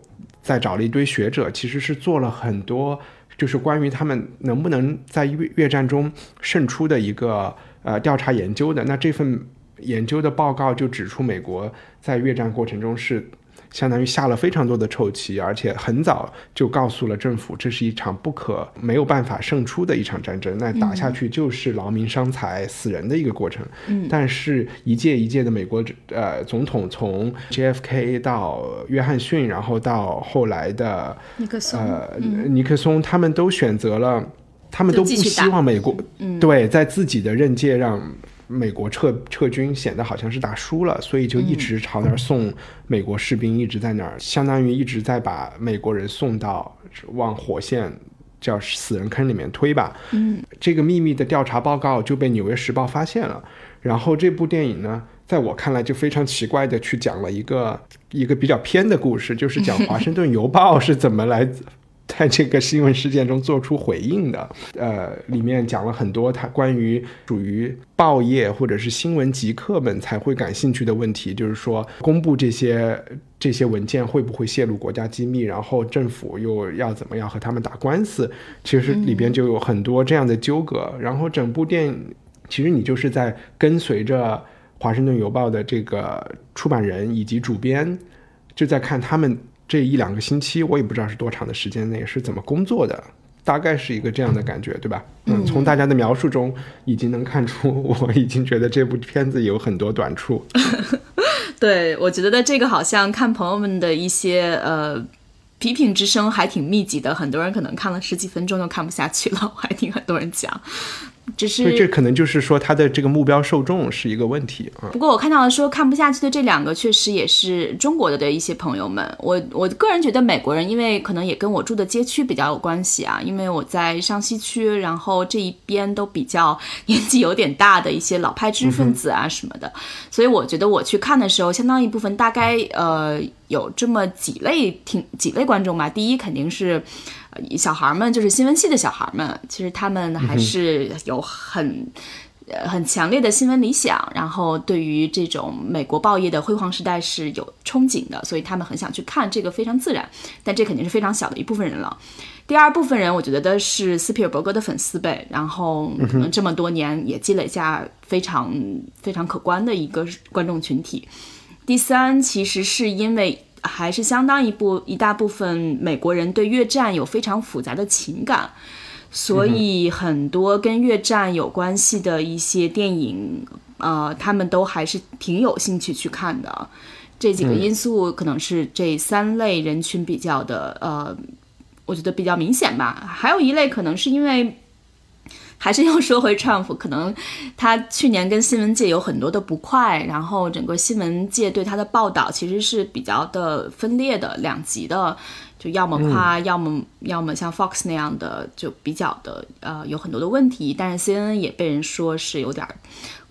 再找了一堆学者，其实是做了很多，就是关于他们能不能在越越战中胜出的一个呃调查研究的。那这份研究的报告就指出，美国在越战过程中是。相当于下了非常多的臭棋，而且很早就告诉了政府，这是一场不可没有办法胜出的一场战争。那打下去就是劳民伤财、死人的一个过程。
嗯，
但是一届一届的美国呃总统，从 JFK 到约翰逊，然后到后来的
尼克松，
呃，尼克松，他们都选择了，他们都不希望美国对在自己的任界让。美国撤撤军显得好像是打输了，所以就一直朝那儿送美国士兵，一直在那儿，相当于一直在把美国人送到往火线叫死人坑里面推吧。
嗯，
这个秘密的调查报告就被《纽约时报》发现了，然后这部电影呢，在我看来就非常奇怪的去讲了一个一个比较偏的故事，就是讲 《华盛顿邮报》是怎么来。在这个新闻事件中做出回应的，呃，里面讲了很多他关于属于报业或者是新闻极客们才会感兴趣的问题，就是说公布这些这些文件会不会泄露国家机密，然后政府又要怎么样和他们打官司，其实里边就有很多这样的纠葛。然后整部电影其实你就是在跟随着华盛顿邮报的这个出版人以及主编，就在看他们。这一两个星期，我也不知道是多长的时间内是怎么工作的，大概是一个这样的感觉，对吧？嗯，从大家的描述中已经能看出，我已经觉得这部片子有很多短处。
对，我觉得这个好像看朋友们的一些呃批评之声还挺密集的，很多人可能看了十几分钟就看不下去了，我还听很多人讲。只是
这可能就是说他的这个目标受众是一个问题啊。
不过我看到说看不下去的这两个，确实也是中国的的一些朋友们。我我个人觉得美国人，因为可能也跟我住的街区比较有关系啊，因为我在上西区，然后这一边都比较 年纪有点大的一些老派知识分子啊什么的，所以我觉得我去看的时候，相当一部分大概呃有这么几类挺几类观众吧。第一肯定是。小孩们就是新闻系的小孩们，其实他们还是有很呃很强烈的新闻理想，然后对于这种美国报业的辉煌时代是有憧憬的，所以他们很想去看这个非常自然。但这肯定是非常小的一部分人了。第二部分人，我觉得是斯皮尔伯格的粉丝呗，然后可能这么多年也积累下非常非常可观的一个观众群体。第三，其实是因为。还是相当一部一大部分美国人对越战有非常复杂的情感，所以很多跟越战有关系的一些电影，呃，他们都还是挺有兴趣去看的。这几个因素可能是这三类人群比较的，呃，我觉得比较明显吧。还有一类可能是因为。还是要说回 Trump，可能他去年跟新闻界有很多的不快，然后整个新闻界对他的报道其实是比较的分裂的、两极的，就要么夸，要么要么像 Fox 那样的就比较的呃有很多的问题，但是 CNN 也被人说是有点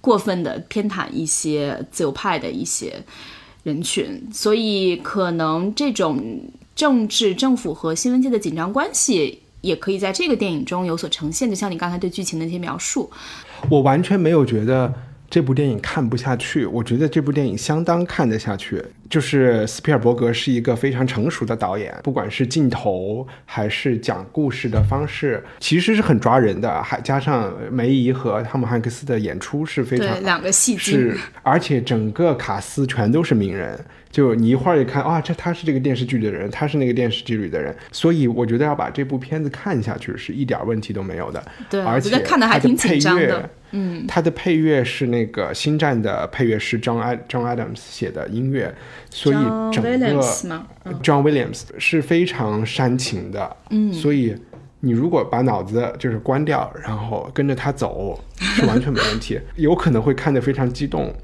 过分的偏袒一些自由派的一些人群，所以可能这种政治、政府和新闻界的紧张关系。也可以在这个电影中有所呈现，就像你刚才对剧情的一些描述，
我完全没有觉得这部电影看不下去。我觉得这部电影相当看得下去。就是斯皮尔伯格是一个非常成熟的导演，不管是镜头还是讲故事的方式，其实是很抓人的。还加上梅姨和汤姆汉克斯的演出是非常
两个戏
是，而且整个卡斯全都是名人。就你一会儿一看，啊，这他是这个电视剧的人，他是那个电视剧里的人，所以我觉得要把这部片子看下去是一点问题都没有的。
对，
而且
看的还挺紧张
的。
嗯，
他的配乐是那个《星战》的配乐师 John John Adams 写的音乐，所以整个 John Williams 是非常煽情的。
嗯，
所以你如果把脑子就是关掉，然后跟着他走，是完全没问题。有可能会看得非常激动。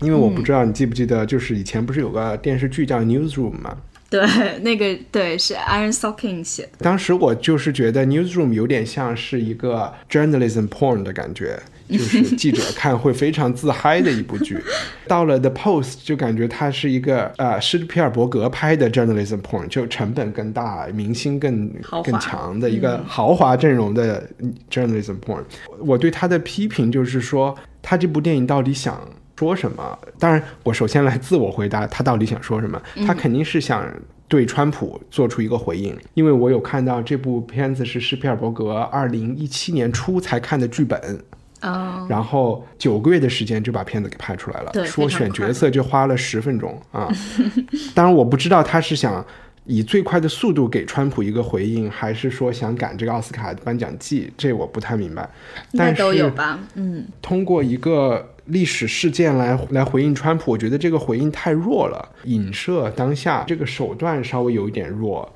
因为我不知道你记不记得，就是以前不是有个电视剧叫《Newsroom》吗？
对，那个对是 Aaron Sorkin 写的。
当时我就是觉得《Newsroom》有点像是一个 journalism porn 的感觉，就是记者看会非常自嗨的一部剧。到了《The Post》就感觉它是一个呃施皮尔伯格拍的 journalism porn，就成本更大、明星更更强的一个豪华阵容的 journalism porn。我对他的批评就是说，他这部电影到底想。说什么？当然，我首先来自我回答，他到底想说什么？他肯定是想对川普做出一个回应，因为我有看到这部片子是施皮尔伯格二零一七年初才看的剧本，然后九个月的时间就把片子给拍出来了，说选角色就花了十分钟啊。当然，我不知道他是想以最快的速度给川普一个回应，还是说想赶这个奥斯卡颁奖季，这我不太明白。但
都有吧？嗯，
通过一个。历史事件来来回应川普，我觉得这个回应太弱了，影射当下这个手段稍微有一点弱，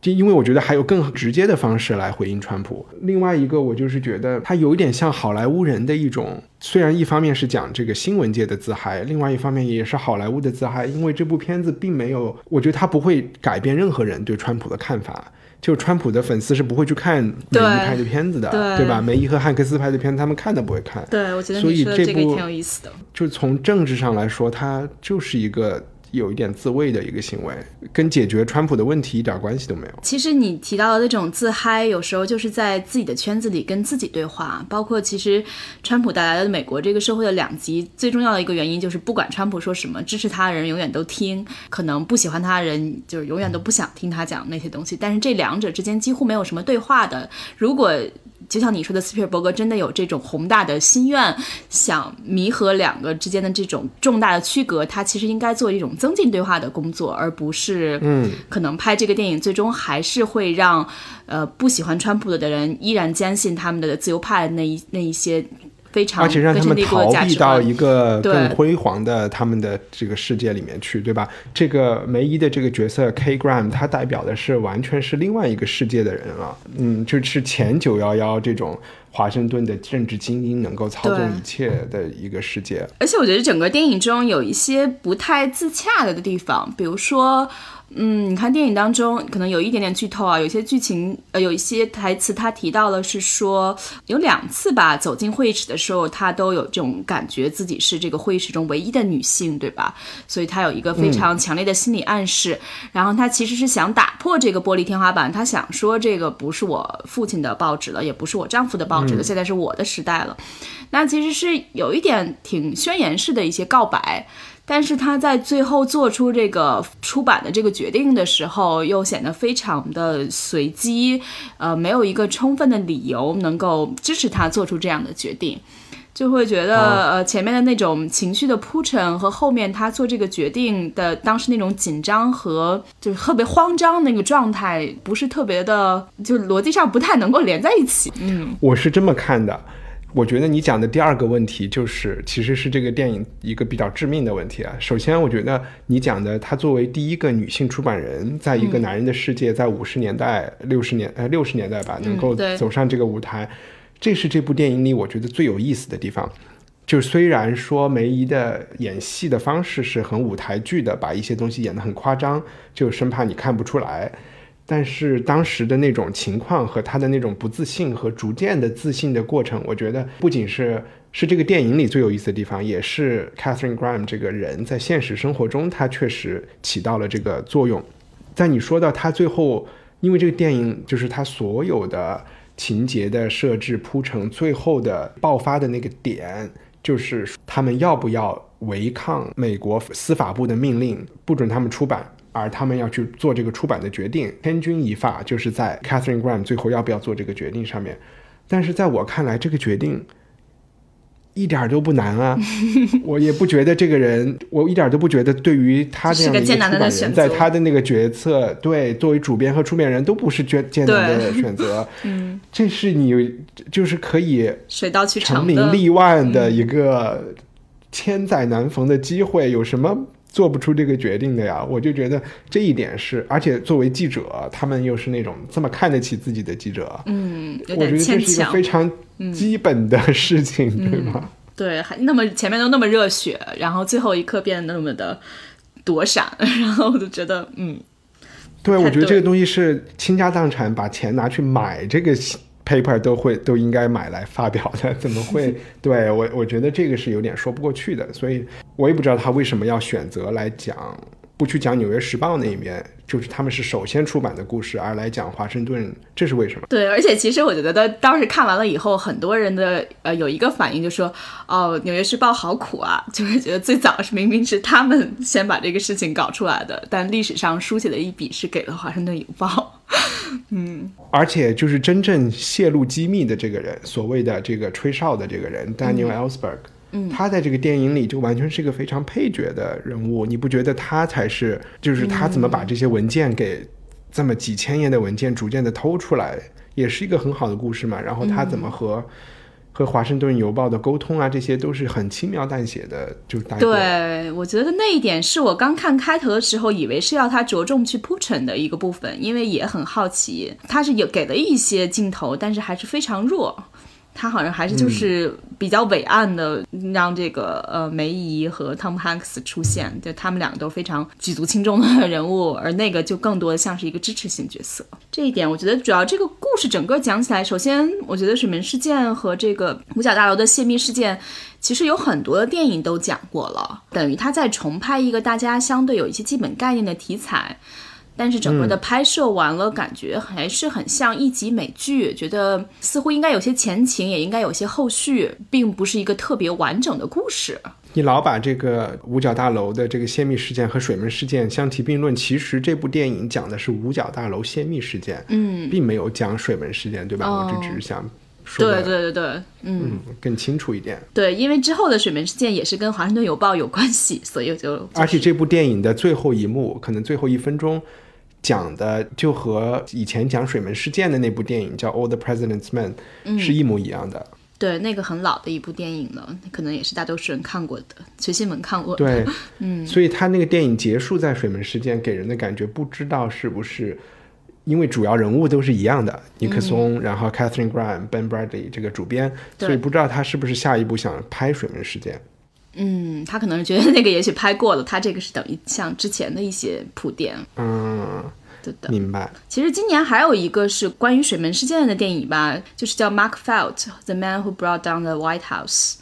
就因为我觉得还有更直接的方式来回应川普。另外一个，我就是觉得他有一点像好莱坞人的一种，虽然一方面是讲这个新闻界的自嗨，另外一方面也是好莱坞的自嗨，因为这部片子并没有，我觉得他不会改变任何人对川普的看法。就川普的粉丝是不会去看梅姨拍的片子的，对吧？梅姨和汉克斯拍的片子，他们看都不会看。
对，我觉得
所以这部
挺有意思的。
就从政治上来说，它就是一个。有一点自卫的一个行为，跟解决川普的问题一点关系都没有。
其实你提到的那种自嗨，有时候就是在自己的圈子里跟自己对话。包括其实川普带来的美国这个社会的两极，最重要的一个原因就是不管川普说什么，支持他的人永远都听，可能不喜欢他的人就是永远都不想听他讲那些东西。但是这两者之间几乎没有什么对话的。如果就像你说的，斯皮尔伯格真的有这种宏大的心愿，想弥合两个之间的这种重大的区隔，他其实应该做一种增进对话的工作，而不是，
嗯，
可能拍这个电影最终还是会让，呃，不喜欢川普的人依然坚信他们的自由派那一那一些。非常，
而且让他们逃避到一个更辉煌的他们的这个世界里面去，对吧？这个梅姨的这个角色 K Graham，他代表的是完全是另外一个世界的人了。嗯，就是前九幺幺这种华盛顿的政治精英能够操纵一切的一个世界。
而且我觉得整个电影中有一些不太自洽的地方，比如说。嗯，你看电影当中可能有一点点剧透啊，有些剧情呃，有一些台词他提到了是说有两次吧，走进会议室的时候，他都有这种感觉自己是这个会议室中唯一的女性，对吧？所以他有一个非常强烈的心理暗示。然后他其实是想打破这个玻璃天花板，他想说这个不是我父亲的报纸了，也不是我丈夫的报纸了，现在是我的时代了。那其实是有一点挺宣言式的一些告白。但是他在最后做出这个出版的这个决定的时候，又显得非常的随机，呃，没有一个充分的理由能够支持他做出这样的决定，就会觉得呃前面的那种情绪的铺陈和后面他做这个决定的当时那种紧张和就是特别慌张那个状态，不是特别的，就逻辑上不太能够连在一起。嗯，
我是这么看的。我觉得你讲的第二个问题就是，其实是这个电影一个比较致命的问题啊。首先，我觉得你讲的，她作为第一个女性出版人，在一个男人的世界，在五十年代、六十年呃六十年代吧，能够走上这个舞台，这是这部电影里我觉得最有意思的地方。就虽然说梅姨的演戏的方式是很舞台剧的，把一些东西演得很夸张，就生怕你看不出来。但是当时的那种情况和他的那种不自信和逐渐的自信的过程，我觉得不仅是是这个电影里最有意思的地方，也是 Catherine Graham 这个人在现实生活中他确实起到了这个作用。在你说到他最后，因为这个电影就是他所有的情节的设置铺成，最后的爆发的那个点，就是他们要不要违抗美国司法部的命令，不准他们出版。而他们要去做这个出版的决定，千钧一发就是在 Catherine Graham 最后要不要做这个决定上面。但是在我看来，这个决定一点都不难啊！我也不觉得这个人，我一点都不觉得对于他这样的一个出版人，在他的那个决策，对作为主编和出版人都不是艰艰难的选择。
嗯，
这是你就是可以
水到渠成、
成名立万的一个千载难逢的机会，有什么？做不出这个决定的呀，我就觉得这一点是，而且作为记者，他们又是那种这么看得起自己的记者，
嗯，
我觉得这是一个非常基本的事情，对吗？
对，还那么前面都那么热血，然后最后一刻变得那么的躲闪，然后我就觉得，嗯，
对，我觉得这个东西是倾家荡产把钱拿去买这个。Paper 都会都应该买来发表的，怎么会？对我，我觉得这个是有点说不过去的，所以我也不知道他为什么要选择来讲。不去讲《纽约时报》那一面，就是他们是首先出版的故事，而来讲华盛顿，这是为什么？
对，而且其实我觉得当时看完了以后，很多人的呃有一个反应就说：“哦，《纽约时报》好苦啊！”就是觉得最早是明明是他们先把这个事情搞出来的，但历史上书写的一笔是给了《华盛顿邮报》。嗯，
而且就是真正泄露机密的这个人，所谓的这个吹哨的这个人，Daniel Ellsberg。
嗯，
他在这个电影里就完全是一个非常配角的人物，你不觉得他才是？就是他怎么把这些文件给这么几千页的文件逐渐的偷出来，也是一个很好的故事嘛。然后他怎么和和华盛顿邮报的沟通啊，这些都是很轻描淡写的，就
对，我觉得那一点是我刚看开头的时候以为是要他着重去铺陈的一个部分，因为也很好奇，他是有给了一些镜头，但是还是非常弱。他好像还是就是比较伟岸的，让这个呃梅姨和 Tom Hanks 出现，就他们两个都非常举足轻重的人物，而那个就更多的像是一个支持性角色。这一点我觉得主要这个故事整个讲起来，首先我觉得水门事件和这个五角大楼的泄密事件，其实有很多的电影都讲过了，等于他在重拍一个大家相对有一些基本概念的题材。但是整个的拍摄完了，感觉还是很像一集美剧，觉得似乎应该有些前情，也应该有些后续，并不是一个特别完整的故事。
你老把这个五角大楼的这个泄密事件和水门事件相提并论，其实这部电影讲的是五角大楼泄密事件，
嗯，
并没有讲水门事件，对吧？我就只是想说
对对对对，嗯，
嗯更清楚一点。
对，因为之后的水门事件也是跟《华盛顿邮报》有关系，所以我就
而且这部电影的最后一幕，可能最后一分钟讲的就和以前讲水门事件的那部电影叫《All the President's Men》是一模一样的。
对那个很老的一部电影了，可能也是大多数人看过的，学新闻看过的。
对，嗯，所以他那个电影结束在水门事件，给人的感觉不知道是不是因为主要人物都是一样的，尼克松，然后 Catherine Graham、Ben Bradley 这个主编，所以不知道他是不是下一步想拍水门事件。
嗯，他可能是觉得那个也许拍过了，他这个是等于像之前的一些铺垫。
嗯，
对的。
明白。
其实今年还有一个是关于水门事件的电影吧，就是叫《Mark Felt: The Man Who Brought Down the White House》。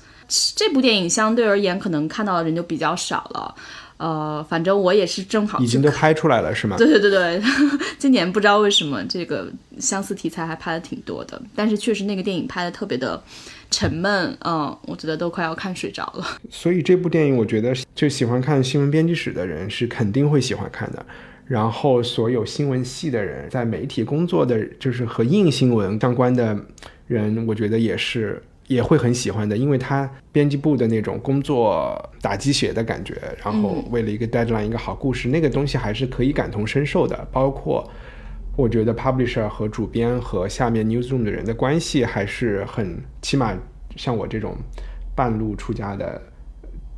这部电影相对而言，可能看到的人就比较少了。呃，反正我也是正好
已经都拍出来了是吗？
对对对对，今年不知道为什么这个相似题材还拍的挺多的，但是确实那个电影拍的特别的沉闷，嗯，我觉得都快要看睡着了。
所以这部电影，我觉得就喜欢看新闻编辑史的人是肯定会喜欢看的。然后，所有新闻系的人，在媒体工作的，就是和硬新闻相关的人，我觉得也是也会很喜欢的，因为他编辑部的那种工作打鸡血的感觉，然后为了一个 deadline 一个好故事，那个东西还是可以感同身受的。包括我觉得 publisher 和主编和下面 newsroom 的人的关系还是很，起码像我这种半路出家的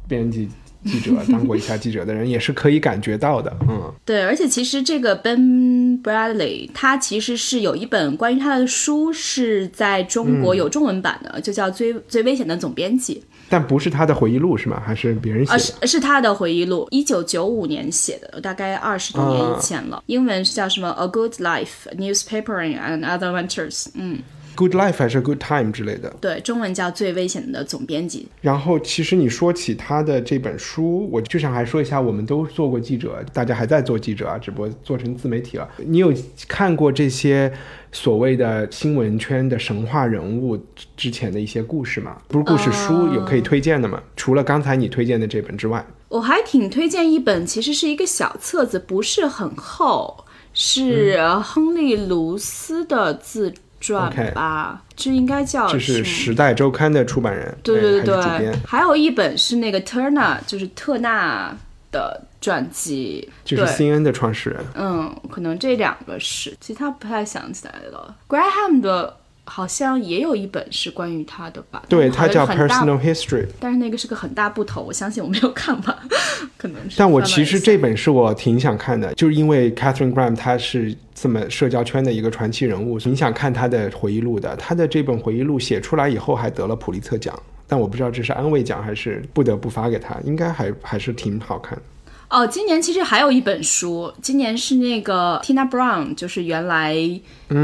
编辑记者，当过一下记者的人，也是可以感觉到的。嗯，
对，而且其实这个 Ben Bradley 他其实是有一本关于他的书是在中国有中文版的，就叫最《最危险的总编辑》。
但不是他的回忆录是吗？还是别人写？
是是他的回忆录，一九九五年写的，大概二十多年以前了。英文是叫什么？A Good Life, Newspapering and Other Ventures。嗯
，Good Life 还是 Good Time 之类的。
对，中文叫《最危险的总编辑》。
然后，其实你说起他的这本书，我就想还说一下，我们都做过记者，大家还在做记者啊，只不过做成自媒体了。你有看过这些所谓的新闻圈的神话人物之前的一些故事嘛？不是故事书，有可以推荐的吗？除了刚才你推荐的这本之外，
我还挺推荐一本，其实是一个小册子，不是很厚，是
嗯
亨利·卢斯的自传吧。这应该叫
这是《时代周刊》的出版人，
对对对，，
还
有一本是那个 Turner，就是特纳的传记，
就是 CNN 的创始人。
嗯，可能这两个是，其他不太想起来了。Graham 的好像也有一本是关于他的吧？
对，他叫 Personal History。
但是那个是个很大部头，我相信我没有看完，可能是。
但我其实这本是我挺想看的，就是因为 Catherine Graham 她是这么社交圈的一个传奇人物，挺想看她的回忆录的。她的这本回忆录写出来以后还得了普利策奖，但我不知道这是安慰奖还是不得不发给他，应该还还是挺好看的。
哦，今年其实还有一本书，今年是那个 Tina Brown，就是原来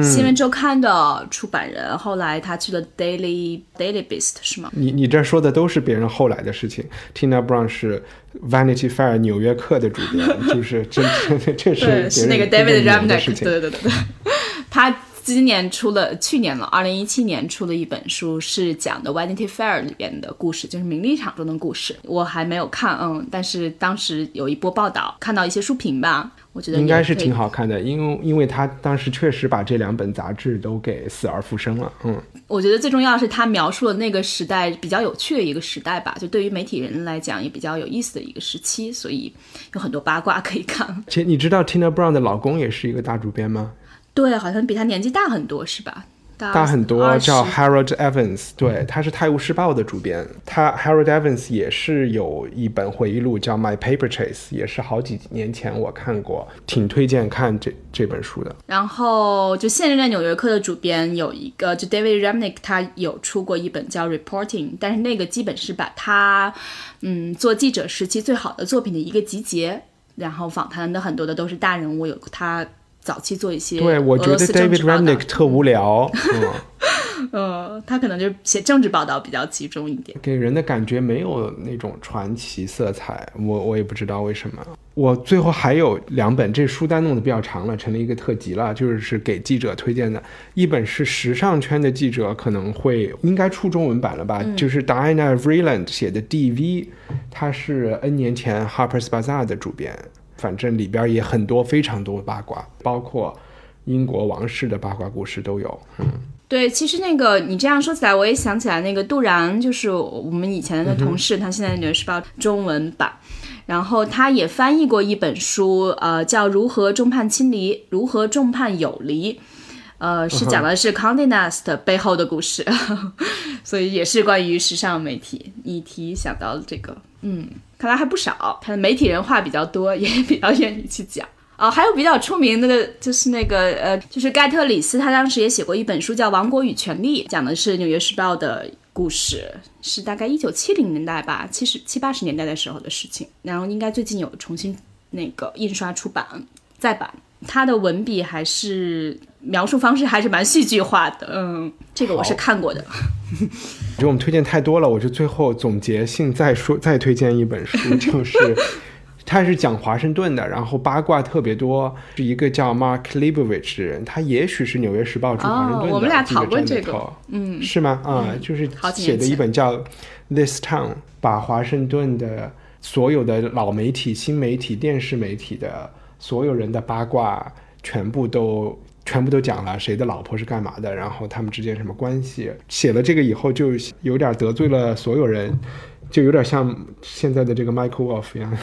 新闻周刊的出版人，后来他去了 Daily Daily Beast 是吗？
你你这说的都是别人后来的事情。Tina Brown 是 Vanity Fair 纽约客的主编，就是这这这是
对，是那个 David
的事情。
对对对对，他今年出了，去年了，二零一七年出了一本书，是讲的 Vanity Fair 里边的故事，就是名利场中的故事。我还没有看，嗯，但是当时有一波报道，看到一些书评吧，我觉得
应该是挺好看的，因为因为他当时确实把这两本杂志都给死而复生了，嗯，
我觉得最重要的是他描述了那个时代比较有趣的一个时代吧，就对于媒体人来讲也比较有意思的一个时期，所以有很多八卦可以看。
且你知道 Tina Brown 的老公也是一个大主编吗？
对，好像比他年纪大很多，是吧？大
大很多，叫 Harold Evans，对，他是《泰晤士报》的主编。他 Harold Evans 也是有一本回忆录叫《My Paper Chase》，也是好几年前我看过，挺推荐看这这本书的。
然后就现任的《纽约客》的主编有一个，就 David Remnick，他有出过一本叫《Reporting》，但是那个基本是把他嗯做记者时期最好的作品的一个集结，然后访谈的很多的都是大人物，有他早期做一些
对，我觉得 David
治报道
Remnick 特无聊，嗯，
呃，他可能就是写政治报道比较集中一点。
给人的感觉没有那种传奇色彩，我我也不知道为什么。我最后还有两本，这书单弄得比较长了，成了一个特辑了，就是是给记者推荐的。一本是时尚圈的记者可能会应该出中文版了吧，就是 Diana Vreeland 写的 DV，他是 N 年前 Harper's Bazaar 的主编，反正里边也很多非常多八卦，包括英国王室的八卦故事都有。嗯，
对，其实那个你这样说起来，我也想起来那个杜然，就是我们以前的同事，他现在《纽约时报》中文版，然后他也翻译过一本书，呃，叫《如何众叛亲离，如何众叛友离》，呃，是讲的是 Condé Nast 背后的故事，所以也是关于时尚媒体。你提想到了这个，嗯，看来还不少，他的媒体人话比较多，也比较愿意去讲。哦，还有比较出名的，就是那个呃，就是盖特里斯，他当时也写过一本书叫《王国与权力》，讲的是《纽约时报》的故事，是大概一九七零年代吧，七十七八十年代的时候的事情。然后应该最近有重新那个印刷出版再版，他的文笔还是描述方式还是蛮戏剧化的。嗯，这个我是看过的。
我觉得我们推荐太多了，我就最后总结性再说再推荐一本书，就是。它是讲华盛顿的，然后八卦特别多，是一个叫 Mark Leibovich 的人，他也许是《纽约时报》驻华盛顿的
我们俩讨论这
个，
嗯，
是吗？啊，就是写的一本叫《This Town》，把华盛顿的所有的老媒体、新媒体、电视媒体的所有人的八卦全部都全部都讲了，谁的老婆是干嘛的，然后他们之间什么关系。写了这个以后，就有点得罪了所有人。就有点像现在的这个 Michael Wolff 一样，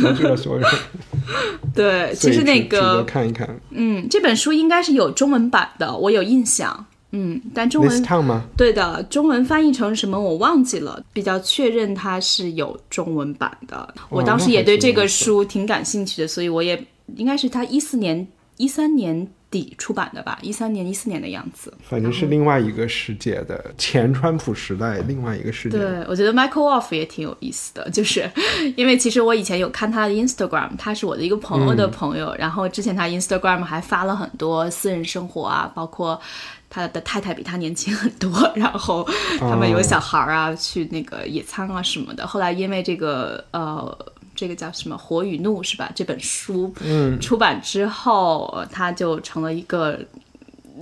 得罪了所有人。
对，其实那个
看一看，
嗯，这本书应该是有中文版的，我有印象。嗯，但中文
吗？
对的，中文翻译成什么我忘记了，比较确认它是有中文版的。我当时也对这个书挺感兴趣的，所以我也应该是他一四年、一三年。底出版的吧，一三年、一四年的样子，
反正是另外一个世界的前川普时代，另外一个世界。
对，我觉得 Michael Wolff 也挺有意思的，就是因为其实我以前有看他的 Instagram，他是我的一个朋友的朋友，然后之前他 Instagram 还发了很多私人生活啊，包括他的太太比他年轻很多，然后他们有小孩啊，去那个野餐啊什么的。后来因为这个呃。这个叫什么《火与怒》是吧？这本书出版之后，他就成了一个，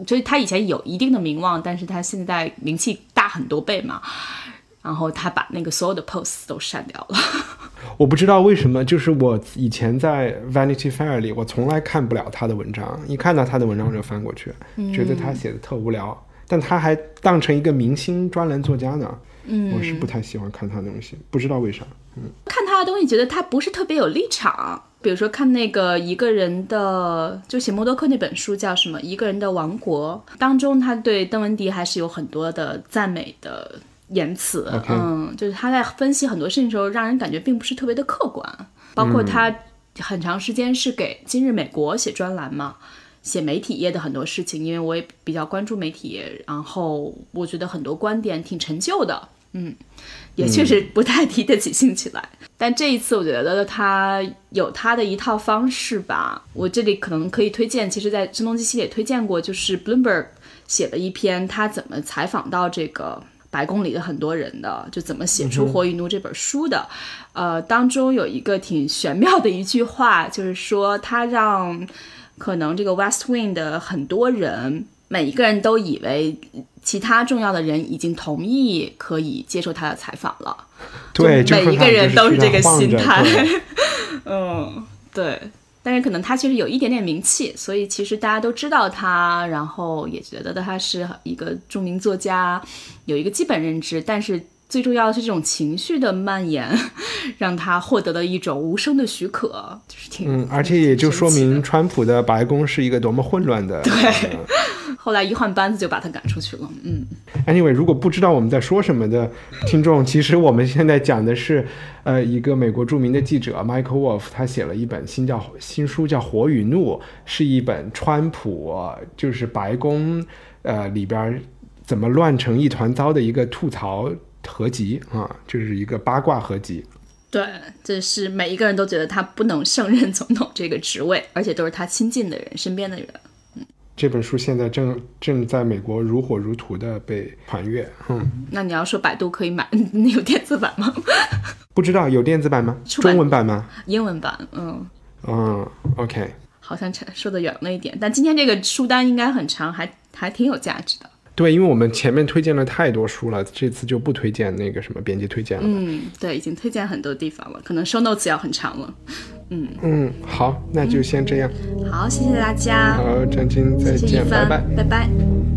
就是他以前有一定的名望，但是他现在名气大很多倍嘛。然后他把那个所有的 posts 都删掉了。
我不知道为什么，就是我以前在 Vanity Fair 里，我从来看不了他的文章，一看到他的文章我就翻过去，觉得他写的特无聊。但他还当成一个明星专栏作家呢。
嗯，
我是不太喜欢看他的东西，不知道为啥。嗯，
看他的东西觉得他不是特别有立场。比如说看那个一个人的，就写默多克那本书叫什么《一个人的王国》当中，他对邓文迪还是有很多的赞美的言辞。嗯，就是他在分析很多事情的时候，让人感觉并不是特别的客观。包括他很长时间是给《今日美国》写专栏嘛。写媒体业的很多事情，因为我也比较关注媒体业，然后我觉得很多观点挺陈旧的，嗯，也确实不太提得起兴趣来。但这一次，我觉得他有他的一套方式吧。我这里可能可以推荐，其实，在声东击西也推荐过，就是 Bloomberg 写了一篇他怎么采访到这个白宫里的很多人的，就怎么写出《火与怒》这本书的。呃，当中有一个挺玄妙的一句话，就是说他让。可能这个 West Wing 的很多人，每一个人都以为其他重要的人已经同意可以接受他的采访了。
对，
每一个人都
是
这个心态。嗯，对。但是可能他其实有一点点名气，所以其实大家都知道他，然后也觉得他是一个著名作家，有一个基本认知。但是。最重要的是这种情绪的蔓延，让他获得了一种无声的许可，就是挺
嗯，而且也就说明川普的白宫是一个多么混乱的。
对，后来一换班子就把他赶出去了。嗯
，Anyway，如果不知道我们在说什么的听众，其实我们现在讲的是，呃，一个美国著名的记者 Michael Wolff，他写了一本新叫新书叫《火与怒》，是一本川普就是白宫呃里边怎么乱成一团糟的一个吐槽。合集啊，就是一个八卦合集。
对，这是每一个人都觉得他不能胜任总统这个职位，而且都是他亲近的人、身边的人。嗯，
这本书现在正正在美国如火如荼的被传阅。嗯，
那你要说百度可以买，有电子版吗？
不知道有电子版吗？中文版吗？
英文版。嗯
嗯，OK。
好像说的远了一点，但今天这个书单应该很长，还还挺有价值的。
对，因为我们前面推荐了太多书了，这次就不推荐那个什么编辑推荐了。
嗯，对，已经推荐很多地方了，可能 show notes 要很长了。嗯
嗯，好，那就先这样。
好，谢谢大家。
好，张晶，再见，拜拜，
拜拜。